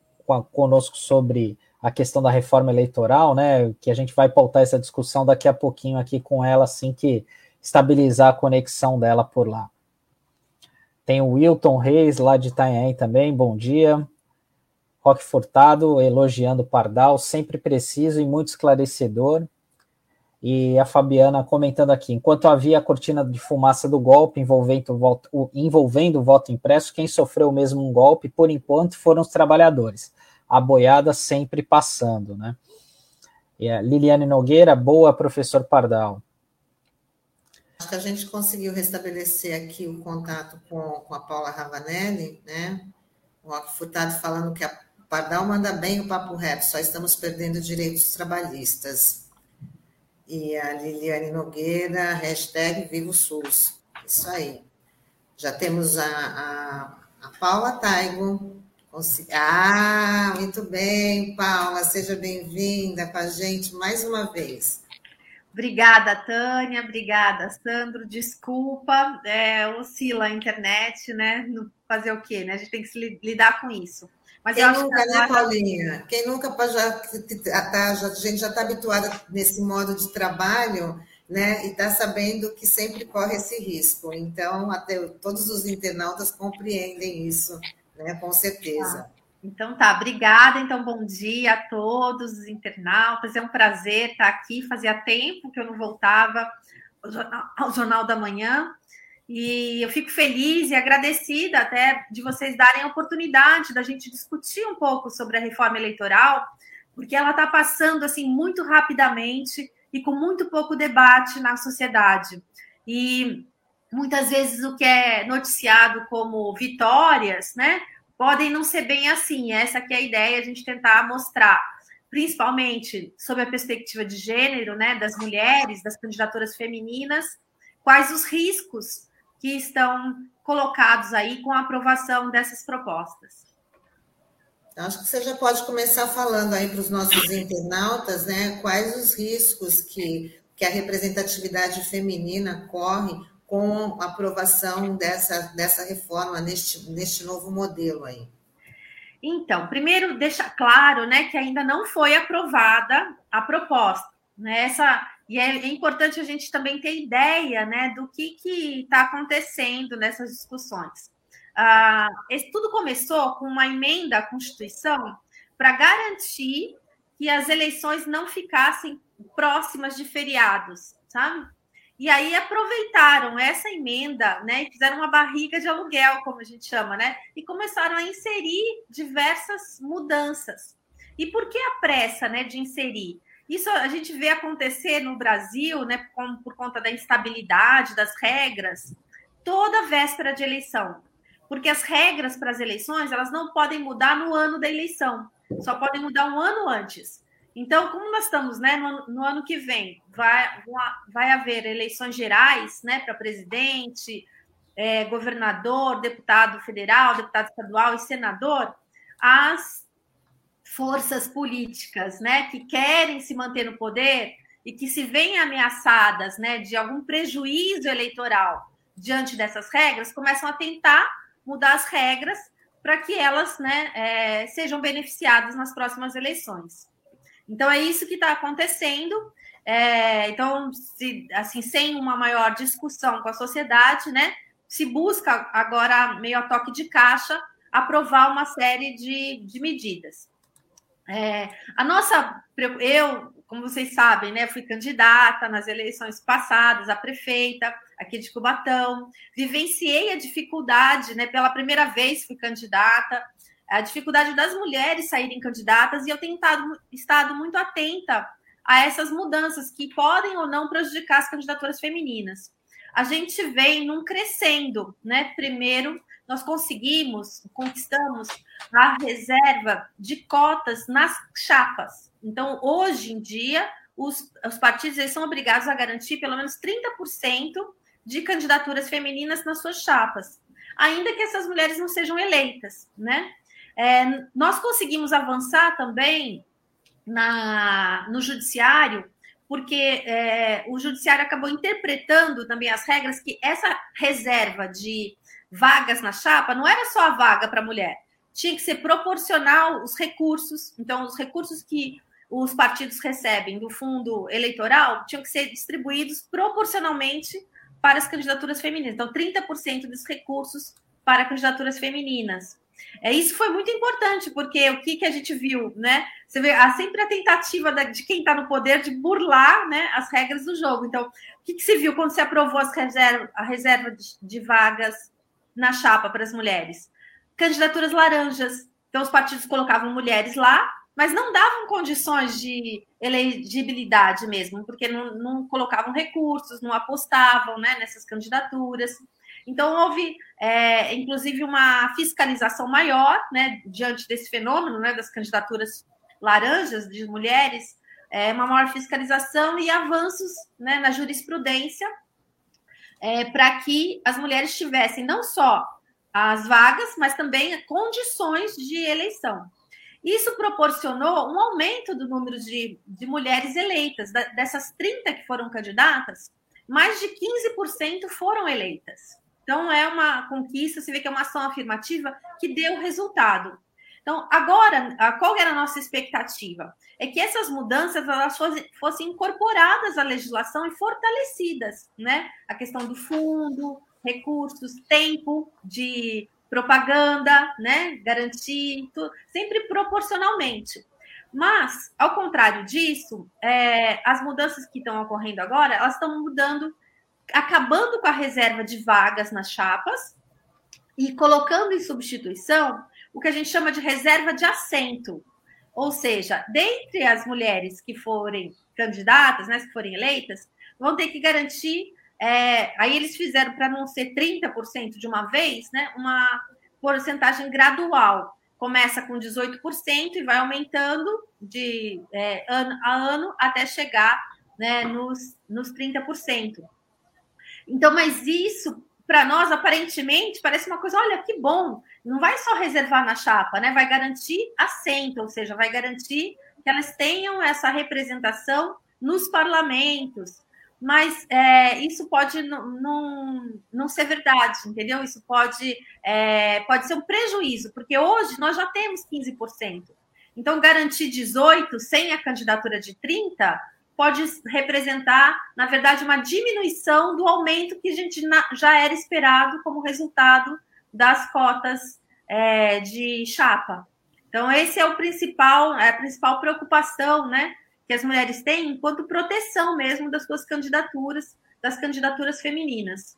conosco sobre a questão da reforma eleitoral, né? Que a gente vai pautar essa discussão daqui a pouquinho aqui com ela, assim que estabilizar a conexão dela por lá. Tem o Wilton Reis, lá de Itanhaém também, bom dia. Roque Furtado elogiando Pardal, sempre preciso e muito esclarecedor. E a Fabiana comentando aqui: enquanto havia a cortina de fumaça do golpe envolvendo o voto, envolvendo o voto impresso, quem sofreu mesmo um golpe, por enquanto, foram os trabalhadores. A boiada sempre passando, né? E a Liliane Nogueira, boa, professor Pardal. Acho que a gente conseguiu restabelecer aqui o contato com, com a Paula Ravanelli, né? O Roque Furtado falando que a Pardal manda bem o papo reto, só estamos perdendo direitos trabalhistas. E a Liliane Nogueira, hashtag Viva o SUS. Isso aí. Já temos a, a, a Paula Taigo. Ah, muito bem, Paula, seja bem-vinda com a gente mais uma vez. Obrigada, Tânia. Obrigada, Sandro. Desculpa, é, oscila a internet, né? Fazer o quê, né? A gente tem que lidar com isso. Mas Quem nunca, né, agora... Paulinha? Quem nunca já, tá, já, a gente já está habituada nesse modo de trabalho, né? E está sabendo que sempre corre esse risco. Então, até todos os internautas compreendem isso, né? Com certeza. Ah, então tá, obrigada. Então, bom dia a todos os internautas. É um prazer estar aqui. Fazia tempo que eu não voltava ao Jornal, ao jornal da Manhã. E eu fico feliz e agradecida até de vocês darem a oportunidade da gente discutir um pouco sobre a reforma eleitoral, porque ela está passando assim muito rapidamente e com muito pouco debate na sociedade. E muitas vezes o que é noticiado como vitórias, né, podem não ser bem assim. Essa que é a ideia, a gente tentar mostrar, principalmente sob a perspectiva de gênero, né, das mulheres, das candidaturas femininas, quais os riscos que estão colocados aí com a aprovação dessas propostas. Acho que você já pode começar falando aí para os nossos internautas, né? Quais os riscos que, que a representatividade feminina corre com a aprovação dessa, dessa reforma neste, neste novo modelo aí? Então, primeiro deixa claro, né, que ainda não foi aprovada a proposta. Né? Essa, e é, importante a gente também ter ideia né, do que está acontecendo nessas discussões. Ah, tudo começou com uma emenda à Constituição para garantir que as eleições não ficassem próximas de feriados, sabe? E aí aproveitaram essa emenda, né, e fizeram uma barriga de aluguel, como a gente chama, né, e começaram a inserir diversas mudanças. E por que a pressa, né, de inserir? Isso a gente vê acontecer no Brasil, né, por, por conta da instabilidade das regras, toda véspera de eleição. Porque as regras para as eleições, elas não podem mudar no ano da eleição, só podem mudar um ano antes. Então, como nós estamos né, no, no ano que vem, vai, vai haver eleições gerais né, para presidente, é, governador, deputado federal, deputado estadual e senador, as forças políticas né, que querem se manter no poder e que se veem ameaçadas né, de algum prejuízo eleitoral diante dessas regras, começam a tentar mudar as regras para que elas né, é, sejam beneficiadas nas próximas eleições. Então é isso que está acontecendo. É, então, se, assim, sem uma maior discussão com a sociedade, né, se busca agora, meio a toque de caixa, aprovar uma série de, de medidas. É, a nossa, eu, como vocês sabem, né, fui candidata nas eleições passadas a prefeita aqui de Cubatão, vivenciei a dificuldade, né, pela primeira vez fui candidata, a dificuldade das mulheres saírem candidatas, e eu tenho estado, estado muito atenta a essas mudanças que podem ou não prejudicar as candidaturas femininas. A gente vem num crescendo, né? Primeiro, nós conseguimos, conquistamos a reserva de cotas nas chapas. Então, hoje em dia, os, os partidos eles são obrigados a garantir pelo menos 30% de candidaturas femininas nas suas chapas, ainda que essas mulheres não sejam eleitas, né? É, nós conseguimos avançar também na, no judiciário, porque é, o judiciário acabou interpretando também as regras que essa reserva de vagas na chapa não era só a vaga para mulher, tinha que ser proporcional os recursos. Então, os recursos que os partidos recebem do fundo eleitoral tinham que ser distribuídos proporcionalmente para as candidaturas femininas. Então, 30% dos recursos para candidaturas femininas. É, isso foi muito importante, porque o que, que a gente viu, né? Você vê há sempre a tentativa da, de quem está no poder de burlar né, as regras do jogo. Então, o que, que se viu quando se aprovou as reserva, a reserva de, de vagas na chapa para as mulheres? Candidaturas laranjas. Então, os partidos colocavam mulheres lá, mas não davam condições de elegibilidade mesmo, porque não, não colocavam recursos, não apostavam né, nessas candidaturas. Então, houve, é, inclusive, uma fiscalização maior né, diante desse fenômeno né, das candidaturas laranjas de mulheres, é, uma maior fiscalização e avanços né, na jurisprudência é, para que as mulheres tivessem não só as vagas, mas também condições de eleição. Isso proporcionou um aumento do número de, de mulheres eleitas. Da, dessas 30 que foram candidatas, mais de 15% foram eleitas. Então, é uma conquista, você vê que é uma ação afirmativa que deu resultado. Então, agora, qual era a nossa expectativa? É que essas mudanças elas fossem incorporadas à legislação e fortalecidas, né? A questão do fundo, recursos, tempo de propaganda, né? Garantir, sempre proporcionalmente. Mas, ao contrário disso, é, as mudanças que estão ocorrendo agora, elas estão mudando acabando com a reserva de vagas nas chapas e colocando em substituição o que a gente chama de reserva de assento. Ou seja, dentre as mulheres que forem candidatas, né, que forem eleitas, vão ter que garantir. É, aí eles fizeram para não ser 30% de uma vez, né, uma porcentagem gradual. Começa com 18% e vai aumentando de é, ano a ano até chegar né, nos, nos 30%. Então, mas isso, para nós, aparentemente, parece uma coisa, olha, que bom, não vai só reservar na chapa, né? Vai garantir assento, ou seja, vai garantir que elas tenham essa representação nos parlamentos. Mas é, isso pode não, não ser verdade, entendeu? Isso pode, é, pode ser um prejuízo, porque hoje nós já temos 15%. Então, garantir 18% sem a candidatura de 30%, pode representar, na verdade, uma diminuição do aumento que a gente já era esperado como resultado das cotas é, de chapa. Então, esse é o principal, é a principal preocupação, né, que as mulheres têm enquanto proteção mesmo das suas candidaturas, das candidaturas femininas.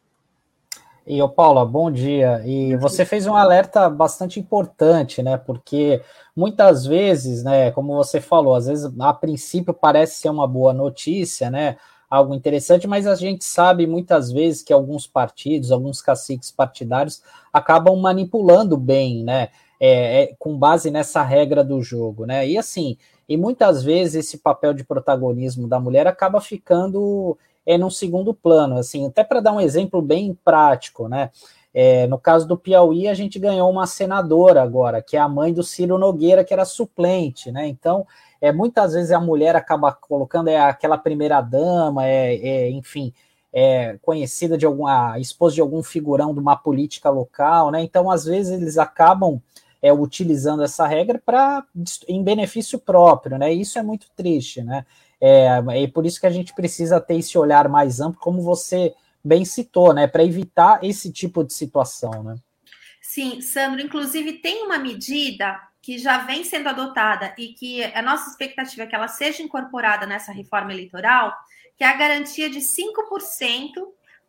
E o Paula, bom dia. E você fez um alerta bastante importante, né? Porque muitas vezes, né, como você falou, às vezes a princípio parece ser uma boa notícia, né? Algo interessante, mas a gente sabe muitas vezes que alguns partidos, alguns caciques partidários acabam manipulando bem, né? É, é, com base nessa regra do jogo, né? E assim, e muitas vezes esse papel de protagonismo da mulher acaba ficando é num segundo plano, assim, até para dar um exemplo bem prático, né? É, no caso do Piauí, a gente ganhou uma senadora agora, que é a mãe do Ciro Nogueira, que era suplente, né? Então, é, muitas vezes a mulher acaba colocando é aquela primeira dama, é, é enfim, é conhecida de alguma, esposa de algum figurão de uma política local, né? Então, às vezes, eles acabam é, utilizando essa regra para em benefício próprio, né? Isso é muito triste, né? É, é por isso que a gente precisa ter esse olhar mais amplo, como você bem citou, né? Para evitar esse tipo de situação, né? Sim, Sandro, inclusive tem uma medida que já vem sendo adotada e que a nossa expectativa é que ela seja incorporada nessa reforma eleitoral, que é a garantia de 5%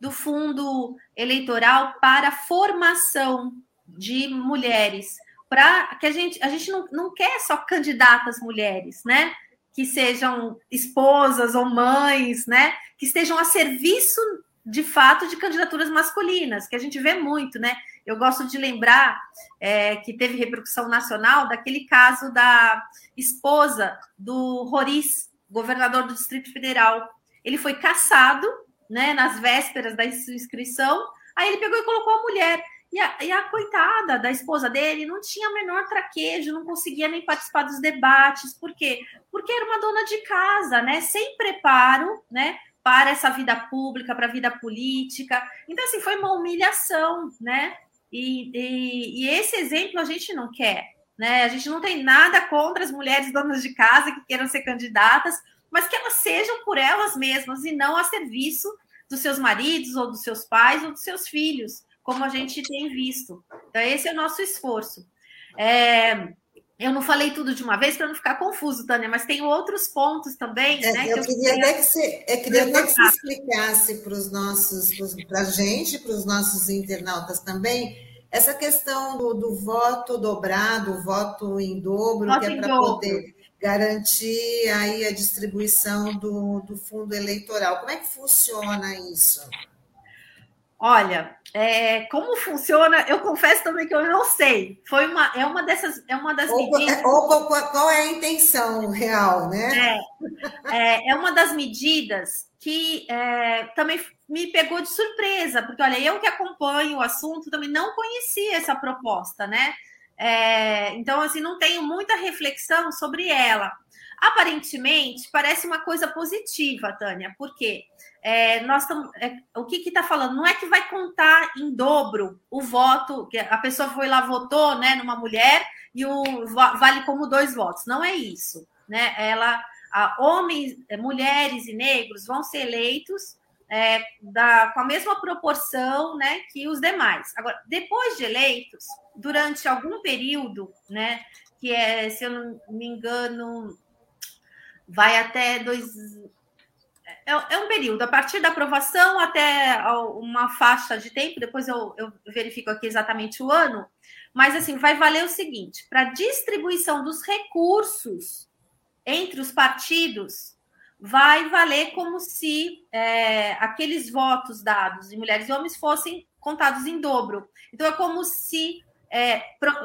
do fundo eleitoral para formação de mulheres. Para que a gente, a gente não, não quer só candidatas mulheres, né? que sejam esposas ou mães, né, que estejam a serviço de fato de candidaturas masculinas, que a gente vê muito, né? Eu gosto de lembrar é, que teve repercussão nacional daquele caso da esposa do Roriz, governador do Distrito Federal. Ele foi caçado, né, nas vésperas da inscrição, aí ele pegou e colocou a mulher. E a, e a, coitada da esposa dele não tinha menor traquejo, não conseguia nem participar dos debates. Por quê? Porque era uma dona de casa, né? Sem preparo, né? Para essa vida pública, para a vida política. Então, assim, foi uma humilhação, né? E, e, e esse exemplo a gente não quer, né? A gente não tem nada contra as mulheres donas de casa que queiram ser candidatas, mas que elas sejam por elas mesmas e não a serviço dos seus maridos ou dos seus pais ou dos seus filhos como a gente tem visto. Então, esse é o nosso esforço. É, eu não falei tudo de uma vez para não ficar confuso, Tânia, mas tem outros pontos também. É, né, eu, que queria até que você, eu queria até que você explicasse para os nossos, para a gente, para os nossos internautas também, essa questão do, do voto dobrado, voto em dobro, voto que é para poder garantir aí a distribuição do, do fundo eleitoral. Como é que funciona isso? Olha, é, como funciona? Eu confesso também que eu não sei. Foi uma, é uma dessas, é uma das ou, medidas. Ou qual, é a intenção real, né? É, é, é uma das medidas que é, também me pegou de surpresa, porque olha, eu que acompanho o assunto também não conhecia essa proposta, né? É, então, assim, não tenho muita reflexão sobre ela. Aparentemente, parece uma coisa positiva, Tânia, porque quê? É, nós estamos. É, o que está falando? Não é que vai contar em dobro o voto, que a pessoa foi lá, votou né, numa mulher e o vale como dois votos. Não é isso. Né? Ela, a, homens, é, mulheres e negros vão ser eleitos é, da, com a mesma proporção né, que os demais. Agora, depois de eleitos, durante algum período, né, que é, se eu não me engano, vai até dois, é, é, um período, a partir da aprovação até uma faixa de tempo, depois eu, eu verifico aqui exatamente o ano, mas assim, vai valer o seguinte: para distribuição dos recursos entre os partidos, vai valer como se é, aqueles votos dados de mulheres e homens fossem contados em dobro. Então, é como se é,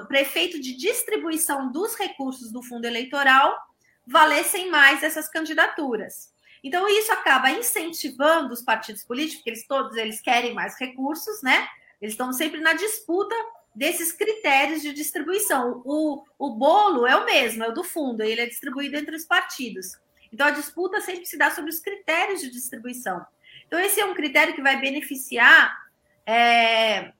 prefeito de distribuição dos recursos do fundo eleitoral valessem mais essas candidaturas. Então, isso acaba incentivando os partidos políticos, porque eles todos eles querem mais recursos, né? Eles estão sempre na disputa desses critérios de distribuição. O, o bolo é o mesmo, é o do fundo, ele é distribuído entre os partidos. Então, a disputa sempre se dá sobre os critérios de distribuição. Então, esse é um critério que vai beneficiar é,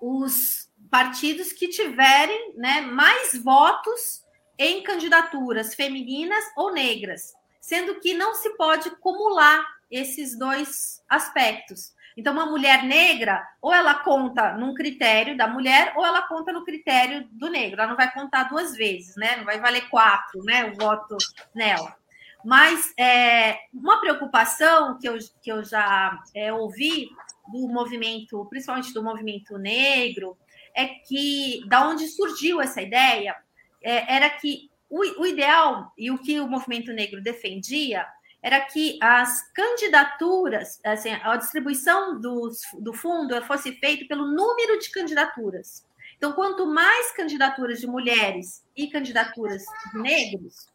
os partidos que tiverem né, mais votos em candidaturas femininas ou negras. Sendo que não se pode acumular esses dois aspectos. Então, uma mulher negra, ou ela conta num critério da mulher, ou ela conta no critério do negro. Ela não vai contar duas vezes, né? Não vai valer quatro, né? O voto nela. Mas é, uma preocupação que eu, que eu já é, ouvi do movimento, principalmente do movimento negro, é que da onde surgiu essa ideia é, era que o, o ideal e o que o movimento negro defendia era que as candidaturas, assim, a distribuição do, do fundo fosse feita pelo número de candidaturas. Então, quanto mais candidaturas de mulheres e candidaturas de negros,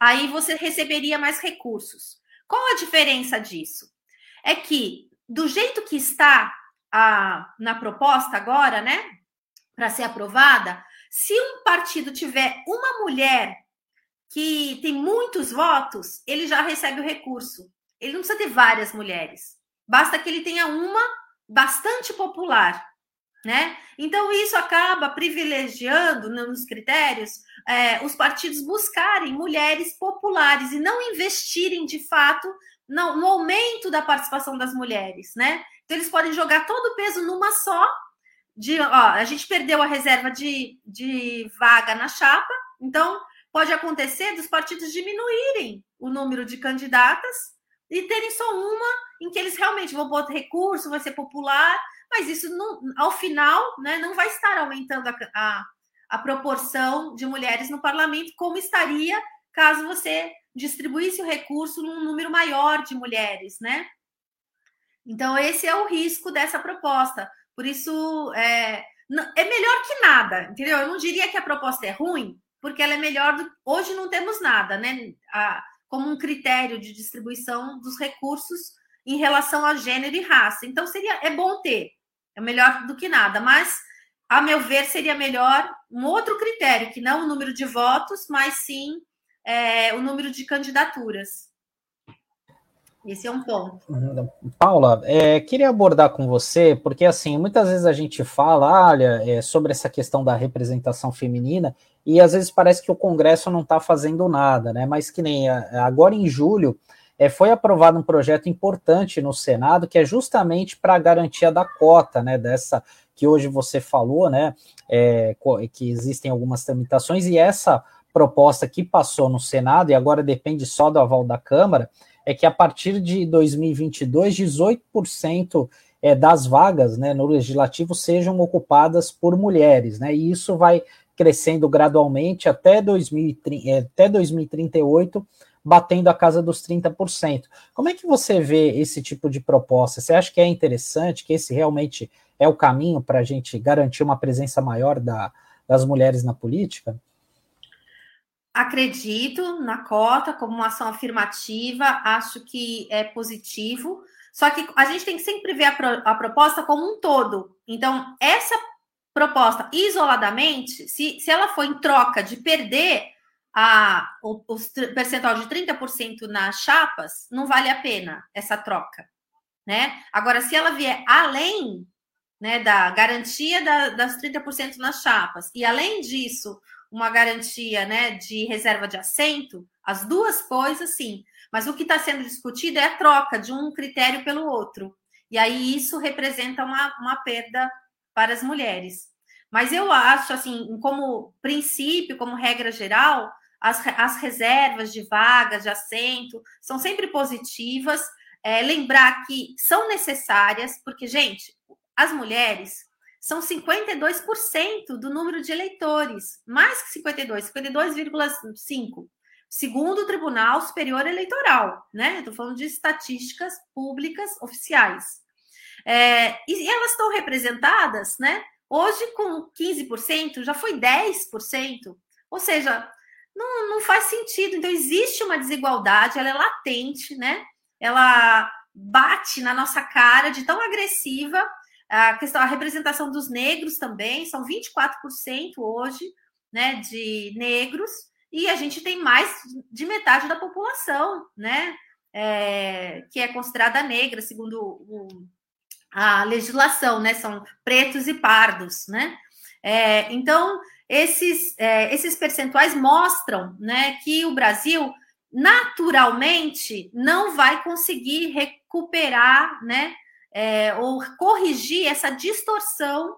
aí você receberia mais recursos. Qual a diferença disso? É que, do jeito que está a, na proposta agora, né, para ser aprovada, se um partido tiver uma mulher que tem muitos votos, ele já recebe o recurso. Ele não precisa ter várias mulheres. Basta que ele tenha uma bastante popular, né? Então isso acaba privilegiando nos critérios é, os partidos buscarem mulheres populares e não investirem de fato no, no aumento da participação das mulheres, né? Então eles podem jogar todo o peso numa só. De, ó, a gente perdeu a reserva de, de vaga na chapa, então pode acontecer dos partidos diminuírem o número de candidatas e terem só uma em que eles realmente vão botar recurso, vai ser popular, mas isso não, ao final né, não vai estar aumentando a, a, a proporção de mulheres no parlamento, como estaria caso você distribuísse o recurso num número maior de mulheres, né? Então, esse é o risco dessa proposta. Por isso, é, é melhor que nada, entendeu? Eu não diria que a proposta é ruim, porque ela é melhor do. Hoje não temos nada, né? A, como um critério de distribuição dos recursos em relação a gênero e raça. Então seria é bom ter, é melhor do que nada, mas a meu ver seria melhor um outro critério que não o número de votos, mas sim é, o número de candidaturas. Esse é um ponto. Uhum. Paula, é, queria abordar com você, porque assim, muitas vezes a gente fala, olha, é, sobre essa questão da representação feminina, e às vezes parece que o Congresso não está fazendo nada, né? Mas que nem agora em julho é, foi aprovado um projeto importante no Senado que é justamente para a garantia da cota, né? Dessa que hoje você falou, né? É, que existem algumas tramitações, e essa proposta que passou no Senado, e agora depende só do aval da Câmara, é que a partir de 2022, 18% é, das vagas né, no legislativo sejam ocupadas por mulheres, né? E isso vai crescendo gradualmente até, 2030, é, até 2038, batendo a casa dos 30%. Como é que você vê esse tipo de proposta? Você acha que é interessante, que esse realmente é o caminho para a gente garantir uma presença maior da, das mulheres na política? Acredito na cota como uma ação afirmativa, acho que é positivo. Só que a gente tem que sempre ver a, pro, a proposta como um todo. Então, essa proposta isoladamente, se, se ela for em troca de perder a, o, o percentual de 30% nas chapas, não vale a pena essa troca. Né? Agora, se ela vier além né, da garantia da, das 30% nas chapas, e além disso, uma garantia né, de reserva de assento, as duas coisas, sim. Mas o que está sendo discutido é a troca de um critério pelo outro. E aí isso representa uma, uma perda para as mulheres. Mas eu acho, assim, como princípio, como regra geral, as, as reservas de vagas, de assento, são sempre positivas. É, lembrar que são necessárias, porque, gente, as mulheres são 52% do número de eleitores, mais que 52, 52,5%, segundo o Tribunal Superior Eleitoral, né? Estou falando de estatísticas públicas oficiais. É, e elas estão representadas, né? Hoje, com 15%, já foi 10%. Ou seja, não, não faz sentido. Então, existe uma desigualdade, ela é latente, né? Ela bate na nossa cara de tão agressiva. A questão, a representação dos negros também, são 24% hoje, né, de negros, e a gente tem mais de metade da população, né, é, que é considerada negra, segundo o, a legislação, né? São pretos e pardos, né? É, então, esses, é, esses percentuais mostram né, que o Brasil naturalmente não vai conseguir recuperar, né? É, ou corrigir essa distorção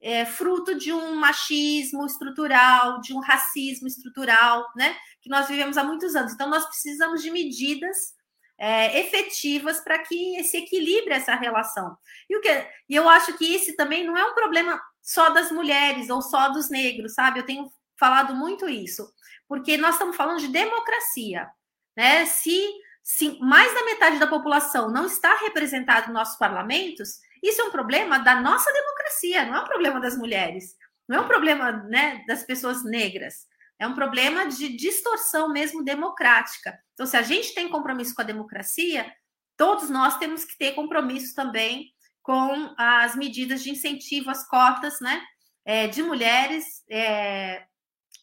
é, fruto de um machismo estrutural, de um racismo estrutural, né? Que nós vivemos há muitos anos. Então, nós precisamos de medidas é, efetivas para que se equilibre essa relação. E, o que, e eu acho que esse também não é um problema só das mulheres ou só dos negros, sabe? Eu tenho falado muito isso, porque nós estamos falando de democracia, né? Se, se mais da metade da população não está representada nos nossos parlamentos, isso é um problema da nossa democracia, não é um problema das mulheres, não é um problema né, das pessoas negras, é um problema de distorção mesmo democrática. Então, se a gente tem compromisso com a democracia, todos nós temos que ter compromisso também com as medidas de incentivo às cotas né, é, de mulheres é,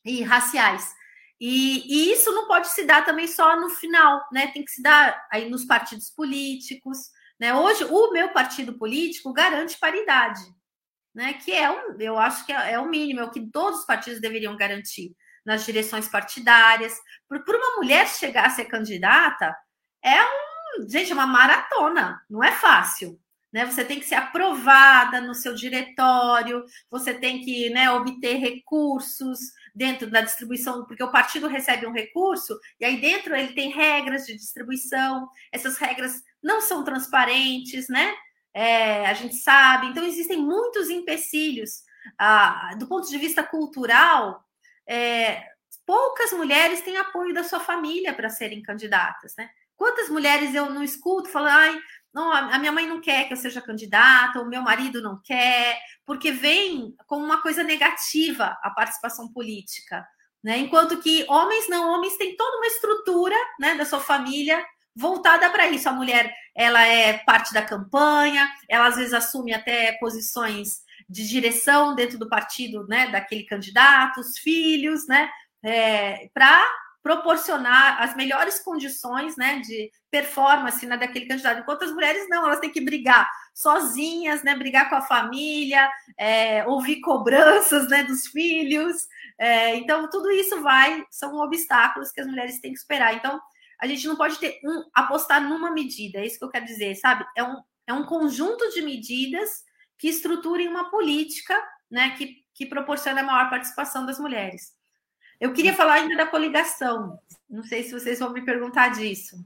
e raciais. E, e, isso não pode se dar também só no final, né? Tem que se dar aí nos partidos políticos, né? Hoje, o meu partido político garante paridade, né? que é um, eu acho que é, é o mínimo, é o que todos os partidos deveriam garantir nas direções partidárias. Por, por uma mulher chegar a ser candidata, é um, gente, é uma maratona, não é fácil. Né? Você tem que ser aprovada no seu diretório, você tem que né, obter recursos dentro da distribuição, porque o partido recebe um recurso e aí dentro ele tem regras de distribuição. Essas regras não são transparentes, né? É, a gente sabe. Então, existem muitos empecilhos. Ah, do ponto de vista cultural, é, poucas mulheres têm apoio da sua família para serem candidatas, né? Quantas mulheres eu não escuto falando, ai, não, a minha mãe não quer que eu seja candidata, o meu marido não quer, porque vem como uma coisa negativa a participação política. Né? Enquanto que homens não, homens têm toda uma estrutura né, da sua família voltada para isso. A mulher, ela é parte da campanha, ela às vezes assume até posições de direção dentro do partido, né, daquele candidato, os filhos, né, é, para proporcionar as melhores condições, né, de performance né, daquele candidato. Enquanto as mulheres não, elas têm que brigar sozinhas, né, brigar com a família, é, ouvir cobranças, né, dos filhos. É, então tudo isso vai são obstáculos que as mulheres têm que esperar. Então a gente não pode ter um apostar numa medida, é isso que eu quero dizer, sabe? É um, é um conjunto de medidas que estruturem uma política né, que, que proporciona a maior participação das mulheres. Eu queria falar ainda da coligação. Não sei se vocês vão me perguntar disso.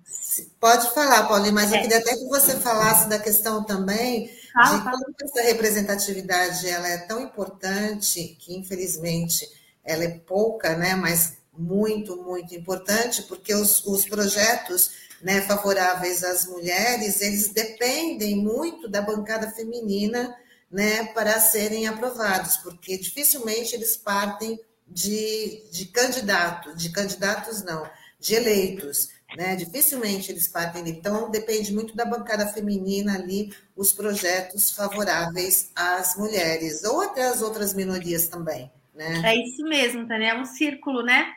Pode falar, Paulinho, mas é. eu queria até que você falasse da questão também ah, de como essa representatividade ela é tão importante que, infelizmente, ela é pouca, né? Mas muito, muito importante, porque os, os projetos né, favoráveis às mulheres, eles dependem muito da bancada feminina né, para serem aprovados, porque dificilmente eles partem de, de candidato, de candidatos não, de eleitos, né? Dificilmente eles partem. Então, depende muito da bancada feminina ali, os projetos favoráveis às mulheres, ou até às outras minorias também. Né? É isso mesmo, Tânia, é um círculo, né?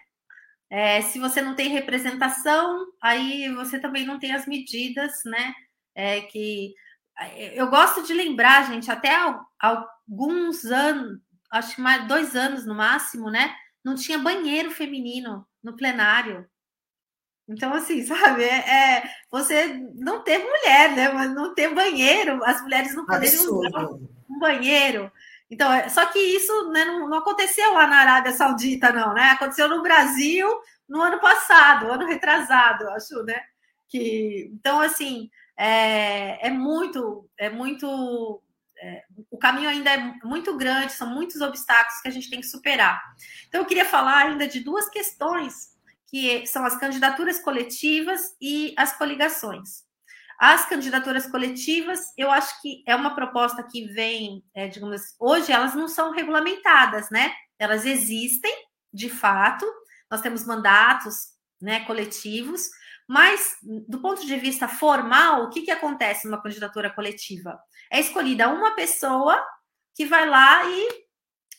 É, se você não tem representação, aí você também não tem as medidas, né? É, que eu gosto de lembrar, gente, até alguns anos, acho que mais dois anos no máximo, né? Não tinha banheiro feminino no plenário. Então, assim, sabe, é, é, você não ter mulher, né? Mas não ter banheiro, as mulheres não poderiam usar um banheiro. Então, é, só que isso né, não, não, aconteceu lá na Arábia Saudita, não, né? Aconteceu no Brasil no ano passado, ano retrasado, acho, né? Que, então, assim, é, é muito, é muito. O caminho ainda é muito grande, são muitos obstáculos que a gente tem que superar. Então, eu queria falar ainda de duas questões, que são as candidaturas coletivas e as coligações. As candidaturas coletivas, eu acho que é uma proposta que vem, é, digamos, assim, hoje elas não são regulamentadas, né? Elas existem, de fato, nós temos mandatos né, coletivos, mas do ponto de vista formal, o que, que acontece numa candidatura coletiva? É escolhida uma pessoa que vai lá e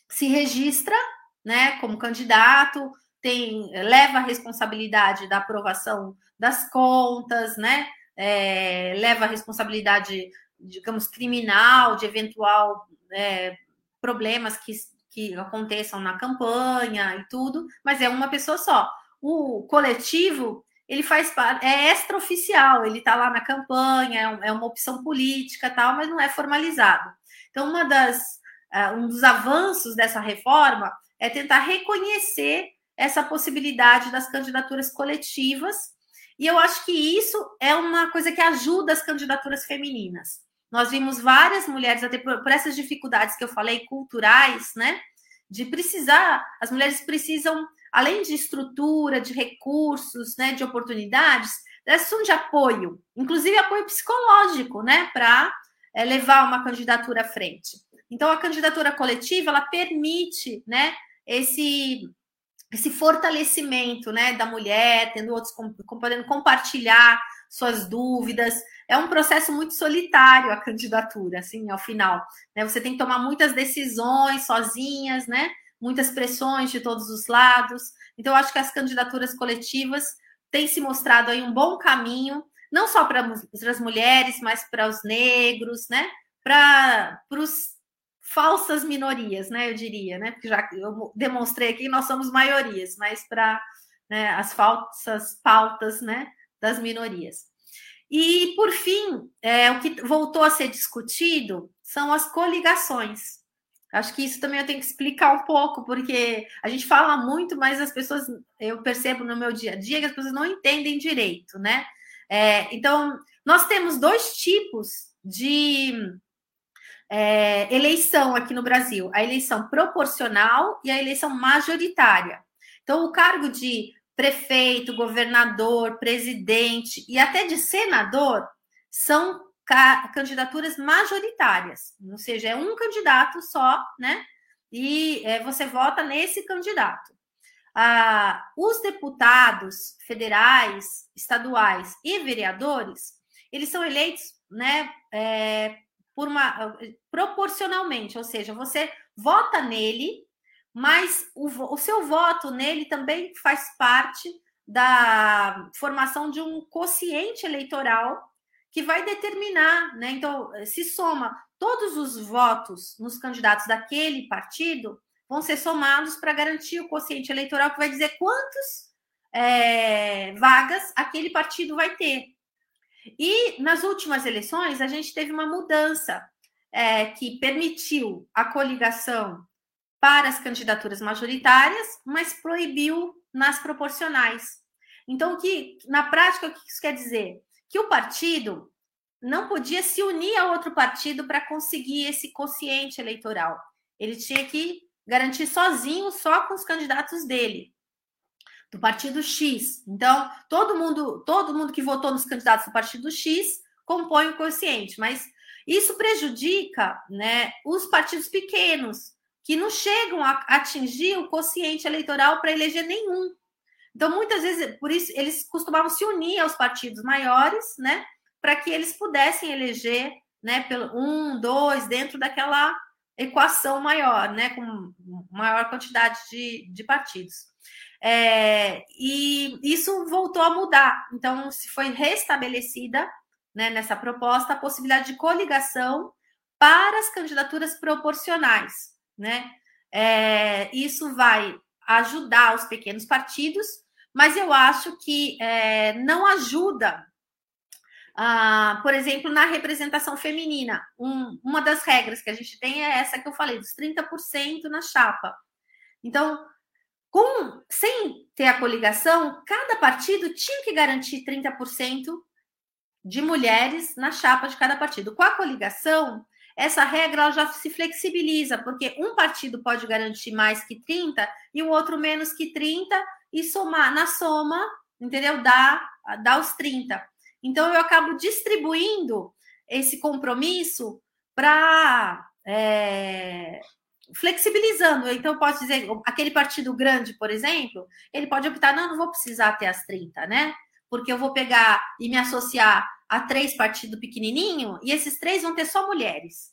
se registra né, como candidato, tem, leva a responsabilidade da aprovação das contas, né? é, leva a responsabilidade, digamos, criminal de eventual é, problemas que, que aconteçam na campanha e tudo, mas é uma pessoa só. O coletivo ele faz parte, é extraoficial, ele está lá na campanha, é, é uma opção política tal, mas não é formalizado. Então, uma das, uh, um dos avanços dessa reforma é tentar reconhecer essa possibilidade das candidaturas coletivas, e eu acho que isso é uma coisa que ajuda as candidaturas femininas. Nós vimos várias mulheres, até por, por essas dificuldades que eu falei, culturais, né? De precisar, as mulheres precisam além de estrutura, de recursos, né, de oportunidades, precisam de apoio, inclusive apoio psicológico, né, para é, levar uma candidatura à frente. Então, a candidatura coletiva, ela permite, né, esse esse fortalecimento, né, da mulher, tendo outros podendo compartilhar suas dúvidas. É um processo muito solitário a candidatura, assim, ao final. Né? Você tem que tomar muitas decisões sozinhas, né? Muitas pressões de todos os lados. Então, acho que as candidaturas coletivas têm se mostrado aí um bom caminho, não só para as mulheres, mas para os negros, né? Para os falsas minorias, né? Eu diria, né? Porque já eu demonstrei aqui, nós somos maiorias, mas para né, as falsas pautas, né? Das minorias. E, por fim, é, o que voltou a ser discutido são as coligações. Acho que isso também eu tenho que explicar um pouco, porque a gente fala muito, mas as pessoas, eu percebo no meu dia a dia que as pessoas não entendem direito, né? É, então, nós temos dois tipos de é, eleição aqui no Brasil: a eleição proporcional e a eleição majoritária. Então, o cargo de prefeito, governador, presidente e até de senador são candidaturas majoritárias, ou seja, é um candidato só, né? E é, você vota nesse candidato. Ah, os deputados federais, estaduais e vereadores, eles são eleitos, né, é, por uma proporcionalmente, ou seja, você vota nele, mas o, o seu voto nele também faz parte da formação de um quociente eleitoral que vai determinar, né? Então, se soma todos os votos nos candidatos daquele partido, vão ser somados para garantir o quociente eleitoral que vai dizer quantas é, vagas aquele partido vai ter. E nas últimas eleições, a gente teve uma mudança é, que permitiu a coligação para as candidaturas majoritárias, mas proibiu nas proporcionais. Então, que na prática, o que isso quer dizer? Que o partido não podia se unir a outro partido para conseguir esse quociente eleitoral. Ele tinha que garantir sozinho, só com os candidatos dele, do partido X. Então, todo mundo, todo mundo que votou nos candidatos do partido X compõe o quociente, mas isso prejudica, né, os partidos pequenos que não chegam a atingir o quociente eleitoral para eleger nenhum. Então, muitas vezes, por isso, eles costumavam se unir aos partidos maiores, né? Para que eles pudessem eleger, né? Pelo um, dois, dentro daquela equação maior, né? Com maior quantidade de, de partidos. É, e isso voltou a mudar. Então, se foi restabelecida né, nessa proposta a possibilidade de coligação para as candidaturas proporcionais. Né? É, isso vai ajudar os pequenos partidos mas eu acho que é, não ajuda, ah, por exemplo, na representação feminina. Um, uma das regras que a gente tem é essa que eu falei, dos 30% na chapa. Então, com, sem ter a coligação, cada partido tinha que garantir 30% de mulheres na chapa de cada partido. Com a coligação, essa regra já se flexibiliza, porque um partido pode garantir mais que 30 e o outro menos que 30, e somar na soma, entendeu? Dá, dá os 30. Então eu acabo distribuindo esse compromisso para é, flexibilizando. Então, eu posso dizer, aquele partido grande, por exemplo, ele pode optar, não, não vou precisar ter as 30, né? Porque eu vou pegar e me associar a três partidos pequenininho e esses três vão ter só mulheres.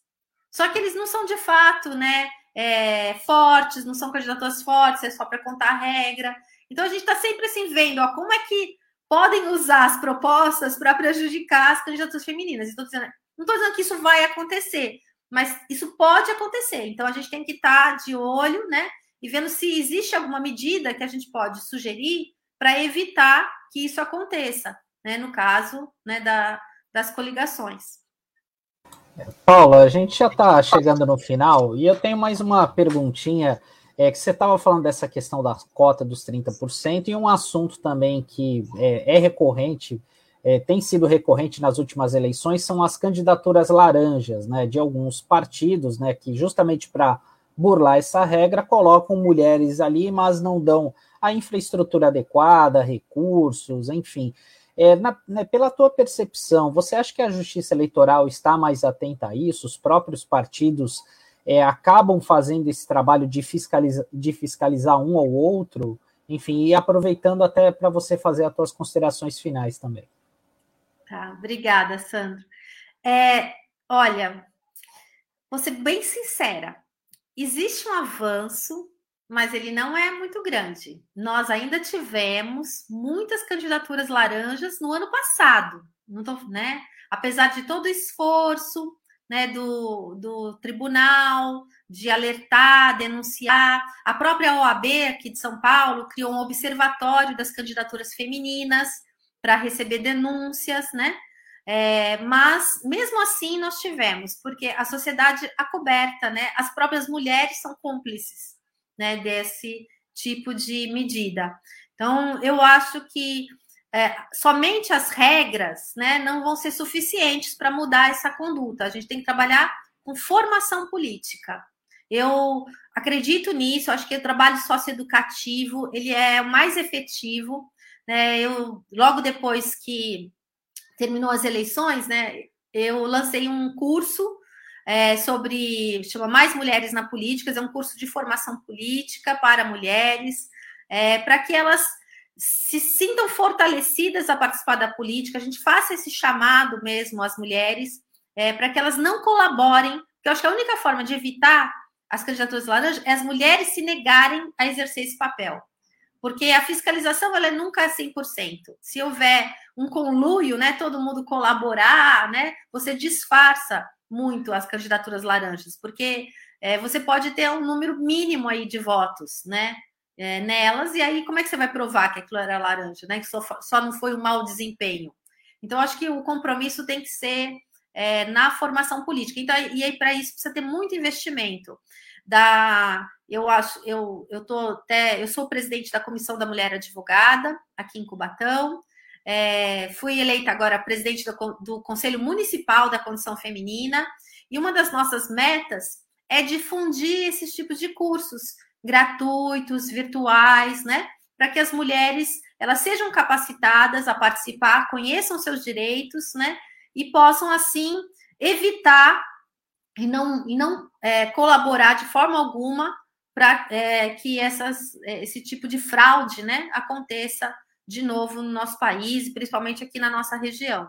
Só que eles não são de fato, né? É, fortes, não são candidaturas fortes, é só para contar a regra. Então a gente está sempre assim vendo ó, como é que podem usar as propostas para prejudicar as candidaturas femininas. Estou dizendo, não estou dizendo que isso vai acontecer, mas isso pode acontecer. Então a gente tem que estar tá de olho, né? E vendo se existe alguma medida que a gente pode sugerir para evitar que isso aconteça, né, no caso né, da, das coligações. Paula, a gente já está chegando no final e eu tenho mais uma perguntinha. É que você estava falando dessa questão da cota dos 30% e um assunto também que é, é recorrente, é, tem sido recorrente nas últimas eleições, são as candidaturas laranjas, né, de alguns partidos, né, que justamente para burlar essa regra colocam mulheres ali, mas não dão a infraestrutura adequada, recursos, enfim. É, na, né, pela tua percepção, você acha que a justiça eleitoral está mais atenta a isso? Os próprios partidos é, acabam fazendo esse trabalho de, fiscaliza, de fiscalizar um ou outro? Enfim, e aproveitando até para você fazer as tuas considerações finais também. Tá, obrigada, Sandro. É, olha, vou ser bem sincera. Existe um avanço mas ele não é muito grande. Nós ainda tivemos muitas candidaturas laranjas no ano passado, não tô, né? Apesar de todo o esforço né, do, do tribunal de alertar, denunciar, a própria OAB aqui de São Paulo criou um observatório das candidaturas femininas para receber denúncias, né? É, mas mesmo assim nós tivemos, porque a sociedade acoberta, né? As próprias mulheres são cúmplices né, desse tipo de medida. Então, eu acho que é, somente as regras né, não vão ser suficientes para mudar essa conduta. A gente tem que trabalhar com formação política. Eu acredito nisso, acho que o trabalho socioeducativo ele é o mais efetivo. Né? Eu, logo depois que terminou as eleições, né, eu lancei um curso é, sobre chama Mais Mulheres na Política, é um curso de formação política para mulheres, é, para que elas se sintam fortalecidas a participar da política, a gente faça esse chamado mesmo às mulheres, é, para que elas não colaborem, porque eu acho que a única forma de evitar as candidaturas laranjas é as mulheres se negarem a exercer esse papel. Porque a fiscalização ela é nunca 100%. Se houver um conluio, né, todo mundo colaborar, né, você disfarça muito as candidaturas laranjas, porque é, você pode ter um número mínimo aí de votos, né? É, nelas, e aí como é que você vai provar que aquilo era laranja, né? Que só, só não foi um mau desempenho. Então, acho que o compromisso tem que ser é, na formação política. Então, e aí, para isso, precisa ter muito investimento. Da, eu acho, eu, eu tô até, eu sou presidente da Comissão da Mulher Advogada aqui em Cubatão. É, fui eleita agora presidente do, do Conselho Municipal da Condição Feminina, e uma das nossas metas é difundir esses tipos de cursos gratuitos, virtuais, né? Para que as mulheres elas sejam capacitadas a participar, conheçam seus direitos, né? E possam assim evitar e não, e não é, colaborar de forma alguma para é, que essas, é, esse tipo de fraude né, aconteça de novo no nosso país, principalmente aqui na nossa região.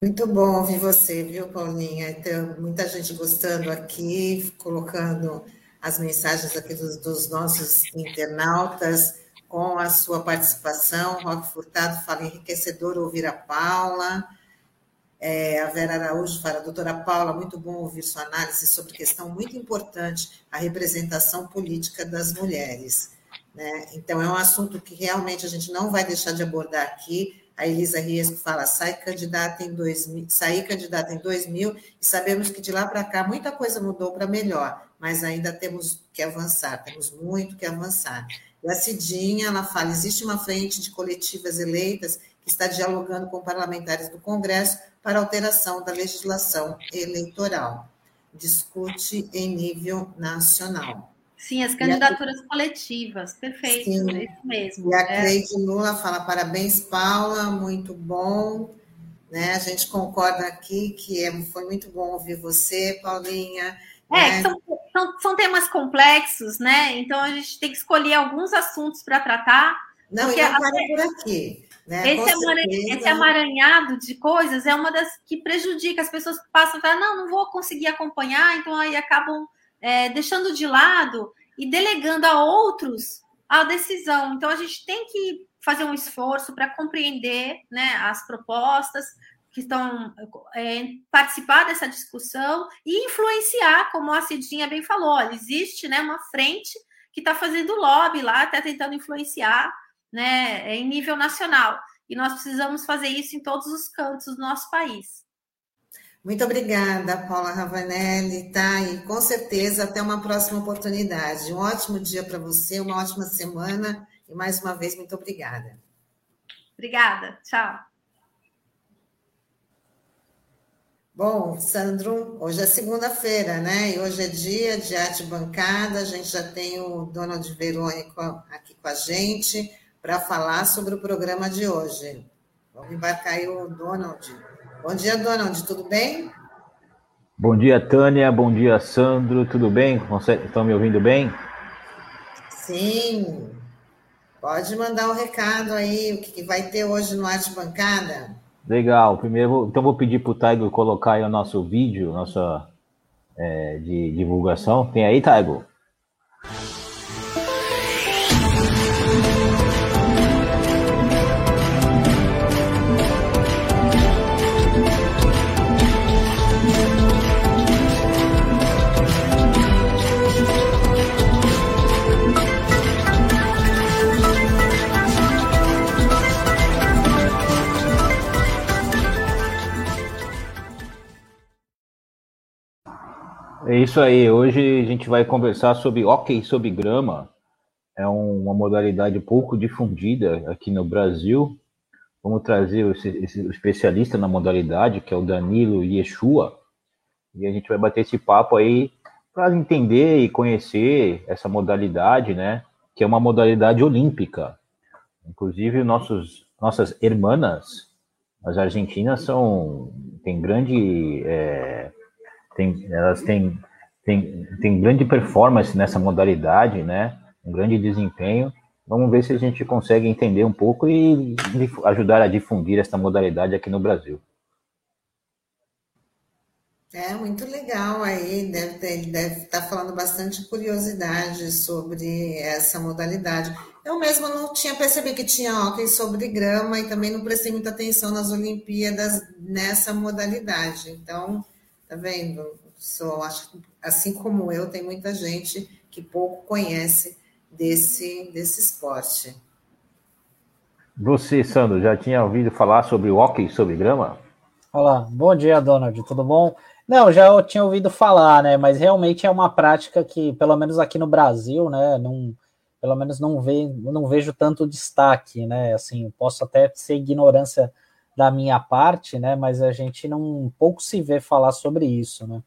Muito bom ouvir você, viu, Paulinha? Tem muita gente gostando aqui, colocando as mensagens aqui dos, dos nossos internautas com a sua participação. Roque Furtado fala enriquecedor ouvir a Paula. É, a Vera Araújo fala, doutora Paula, muito bom ouvir sua análise sobre questão muito importante, a representação política das mulheres. Né? Então, é um assunto que realmente a gente não vai deixar de abordar aqui. A Elisa Riesco fala, sai candidata em 2000, saí candidata em 2000 e sabemos que de lá para cá muita coisa mudou para melhor, mas ainda temos que avançar, temos muito que avançar. E a Cidinha, ela fala, existe uma frente de coletivas eleitas que está dialogando com parlamentares do Congresso para alteração da legislação eleitoral. Discute em nível nacional. Sim, as candidaturas a... coletivas, perfeito, Sim. é isso mesmo. E a é. Cleide Lula fala: parabéns, Paula, muito bom. Né? A gente concorda aqui que é, foi muito bom ouvir você, Paulinha. É, né? são, são, são, temas complexos, né? Então a gente tem que escolher alguns assuntos para tratar. Não, e não para por aqui. Né? Esse, amaranhado, esse, amaranhado de coisas é uma das que prejudica as pessoas passam a falar, não, não vou conseguir acompanhar, então aí acabam é, deixando de lado e delegando a outros a decisão. Então, a gente tem que fazer um esforço para compreender né, as propostas que estão é, participar dessa discussão e influenciar, como a Cidinha bem falou, existe né, uma frente que está fazendo lobby lá, está tentando influenciar né, em nível nacional. E nós precisamos fazer isso em todos os cantos do nosso país. Muito obrigada, Paula Ravanelli, tá? E com certeza até uma próxima oportunidade. Um ótimo dia para você, uma ótima semana e mais uma vez muito obrigada. Obrigada, tchau. Bom, Sandro, hoje é segunda-feira, né? E hoje é dia de arte bancada. A gente já tem o Donald Verônico aqui com a gente para falar sobre o programa de hoje. Vamos embarcar aí o Donald. Bom dia, Donald, tudo bem? Bom dia, Tânia. Bom dia, Sandro. Tudo bem? Estão me ouvindo bem? Sim. Pode mandar o um recado aí, o que vai ter hoje no Arte Bancada? Legal. Primeiro, então vou pedir para o Taigo colocar aí o nosso vídeo, nossa é, de divulgação. Tem aí, Taigo? É isso aí. Hoje a gente vai conversar sobre hockey sobre grama. É uma modalidade pouco difundida aqui no Brasil. Vamos trazer esse, esse especialista na modalidade, que é o Danilo Yeshua. E a gente vai bater esse papo aí para entender e conhecer essa modalidade, né? Que é uma modalidade olímpica. Inclusive, nossos, nossas irmãs, as argentinas, são, têm grande. É, tem, elas têm, têm, têm grande performance nessa modalidade, né? Um grande desempenho. Vamos ver se a gente consegue entender um pouco e ajudar a difundir essa modalidade aqui no Brasil. É muito legal aí, deve ter, ele deve estar falando bastante curiosidade sobre essa modalidade. Eu mesma não tinha percebido que tinha hockey sobre grama e também não prestei muita atenção nas Olimpíadas nessa modalidade. Então, Tá vendo? Só acho assim como eu, tem muita gente que pouco conhece desse, desse esporte. Você, Sandro, já tinha ouvido falar sobre o hockey sobre grama? Olá, bom dia, Donald, tudo bom? Não, já eu tinha ouvido falar, né? Mas realmente é uma prática que, pelo menos aqui no Brasil, né? Não, pelo menos não, ve, não vejo tanto destaque, né? Assim, posso até ser ignorância da minha parte, né? Mas a gente não pouco se vê falar sobre isso, né?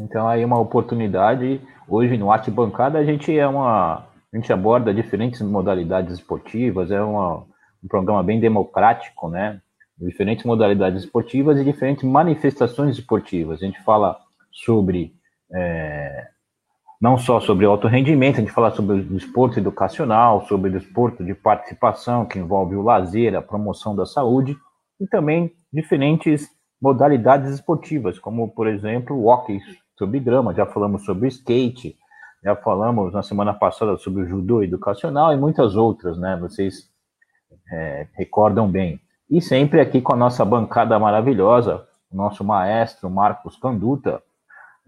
Então aí uma oportunidade hoje no Arte Bancada a gente é uma a gente aborda diferentes modalidades esportivas, é uma, um programa bem democrático, né? Diferentes modalidades esportivas e diferentes manifestações esportivas. A gente fala sobre é, não só sobre alto rendimento, a gente fala sobre o esporte educacional, sobre o esporte de participação, que envolve o lazer, a promoção da saúde, e também diferentes modalidades esportivas, como, por exemplo, o hockey sobre grama, já falamos sobre o skate, já falamos na semana passada sobre o judô educacional e muitas outras, né? Vocês é, recordam bem. E sempre aqui com a nossa bancada maravilhosa, o nosso maestro Marcos Canduta,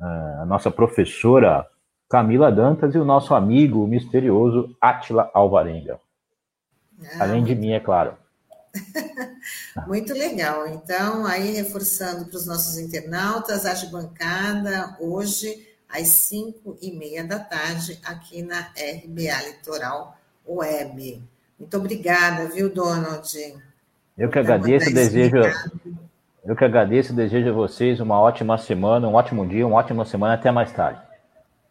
a nossa professora Camila Dantas e o nosso amigo misterioso Atila Alvarenga. Ah, Além de mim, é claro. Muito legal. Então, aí reforçando para os nossos internautas, a bancada hoje às 5 e meia da tarde aqui na RBA Litoral Web. Muito obrigada, viu, Donald? Eu que agradeço, desejo. Eu que agradeço, desejo a vocês uma ótima semana, um ótimo dia, uma ótima semana. Até mais tarde.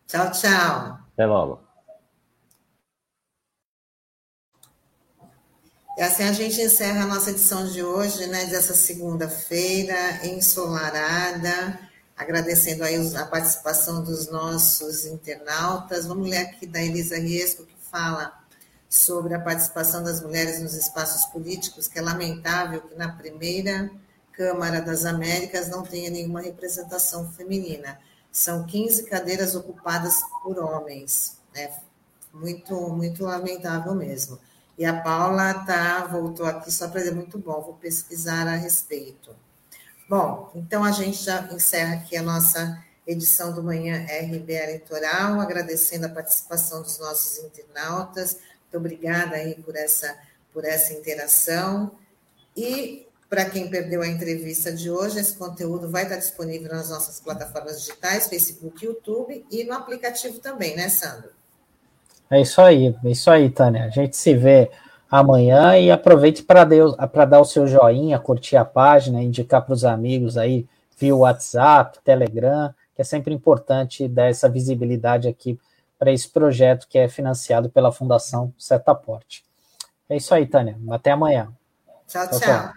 Tchau, tchau. Até logo. E assim a gente encerra a nossa edição de hoje, né, dessa segunda-feira, ensolarada, agradecendo aí a participação dos nossos internautas. Vamos ler aqui da Elisa Riesco, que fala sobre a participação das mulheres nos espaços políticos, que é lamentável que na primeira Câmara das Américas não tenha nenhuma representação feminina são 15 cadeiras ocupadas por homens. Né? Muito, muito lamentável mesmo. E a Paula tá, voltou aqui só para dizer, muito bom, vou pesquisar a respeito. Bom, então a gente já encerra aqui a nossa edição do Manhã RBA Litoral, agradecendo a participação dos nossos internautas. Muito obrigada aí por essa, por essa interação. E para quem perdeu a entrevista de hoje, esse conteúdo vai estar disponível nas nossas plataformas digitais, Facebook, YouTube e no aplicativo também, né, Sandro? É isso aí, é isso aí, Tânia. A gente se vê amanhã e aproveite para dar o seu joinha, curtir a página, indicar para os amigos aí via WhatsApp, Telegram, que é sempre importante dar essa visibilidade aqui para esse projeto que é financiado pela Fundação Setaporte. É isso aí, Tânia. Até amanhã. tchau. tchau. tchau.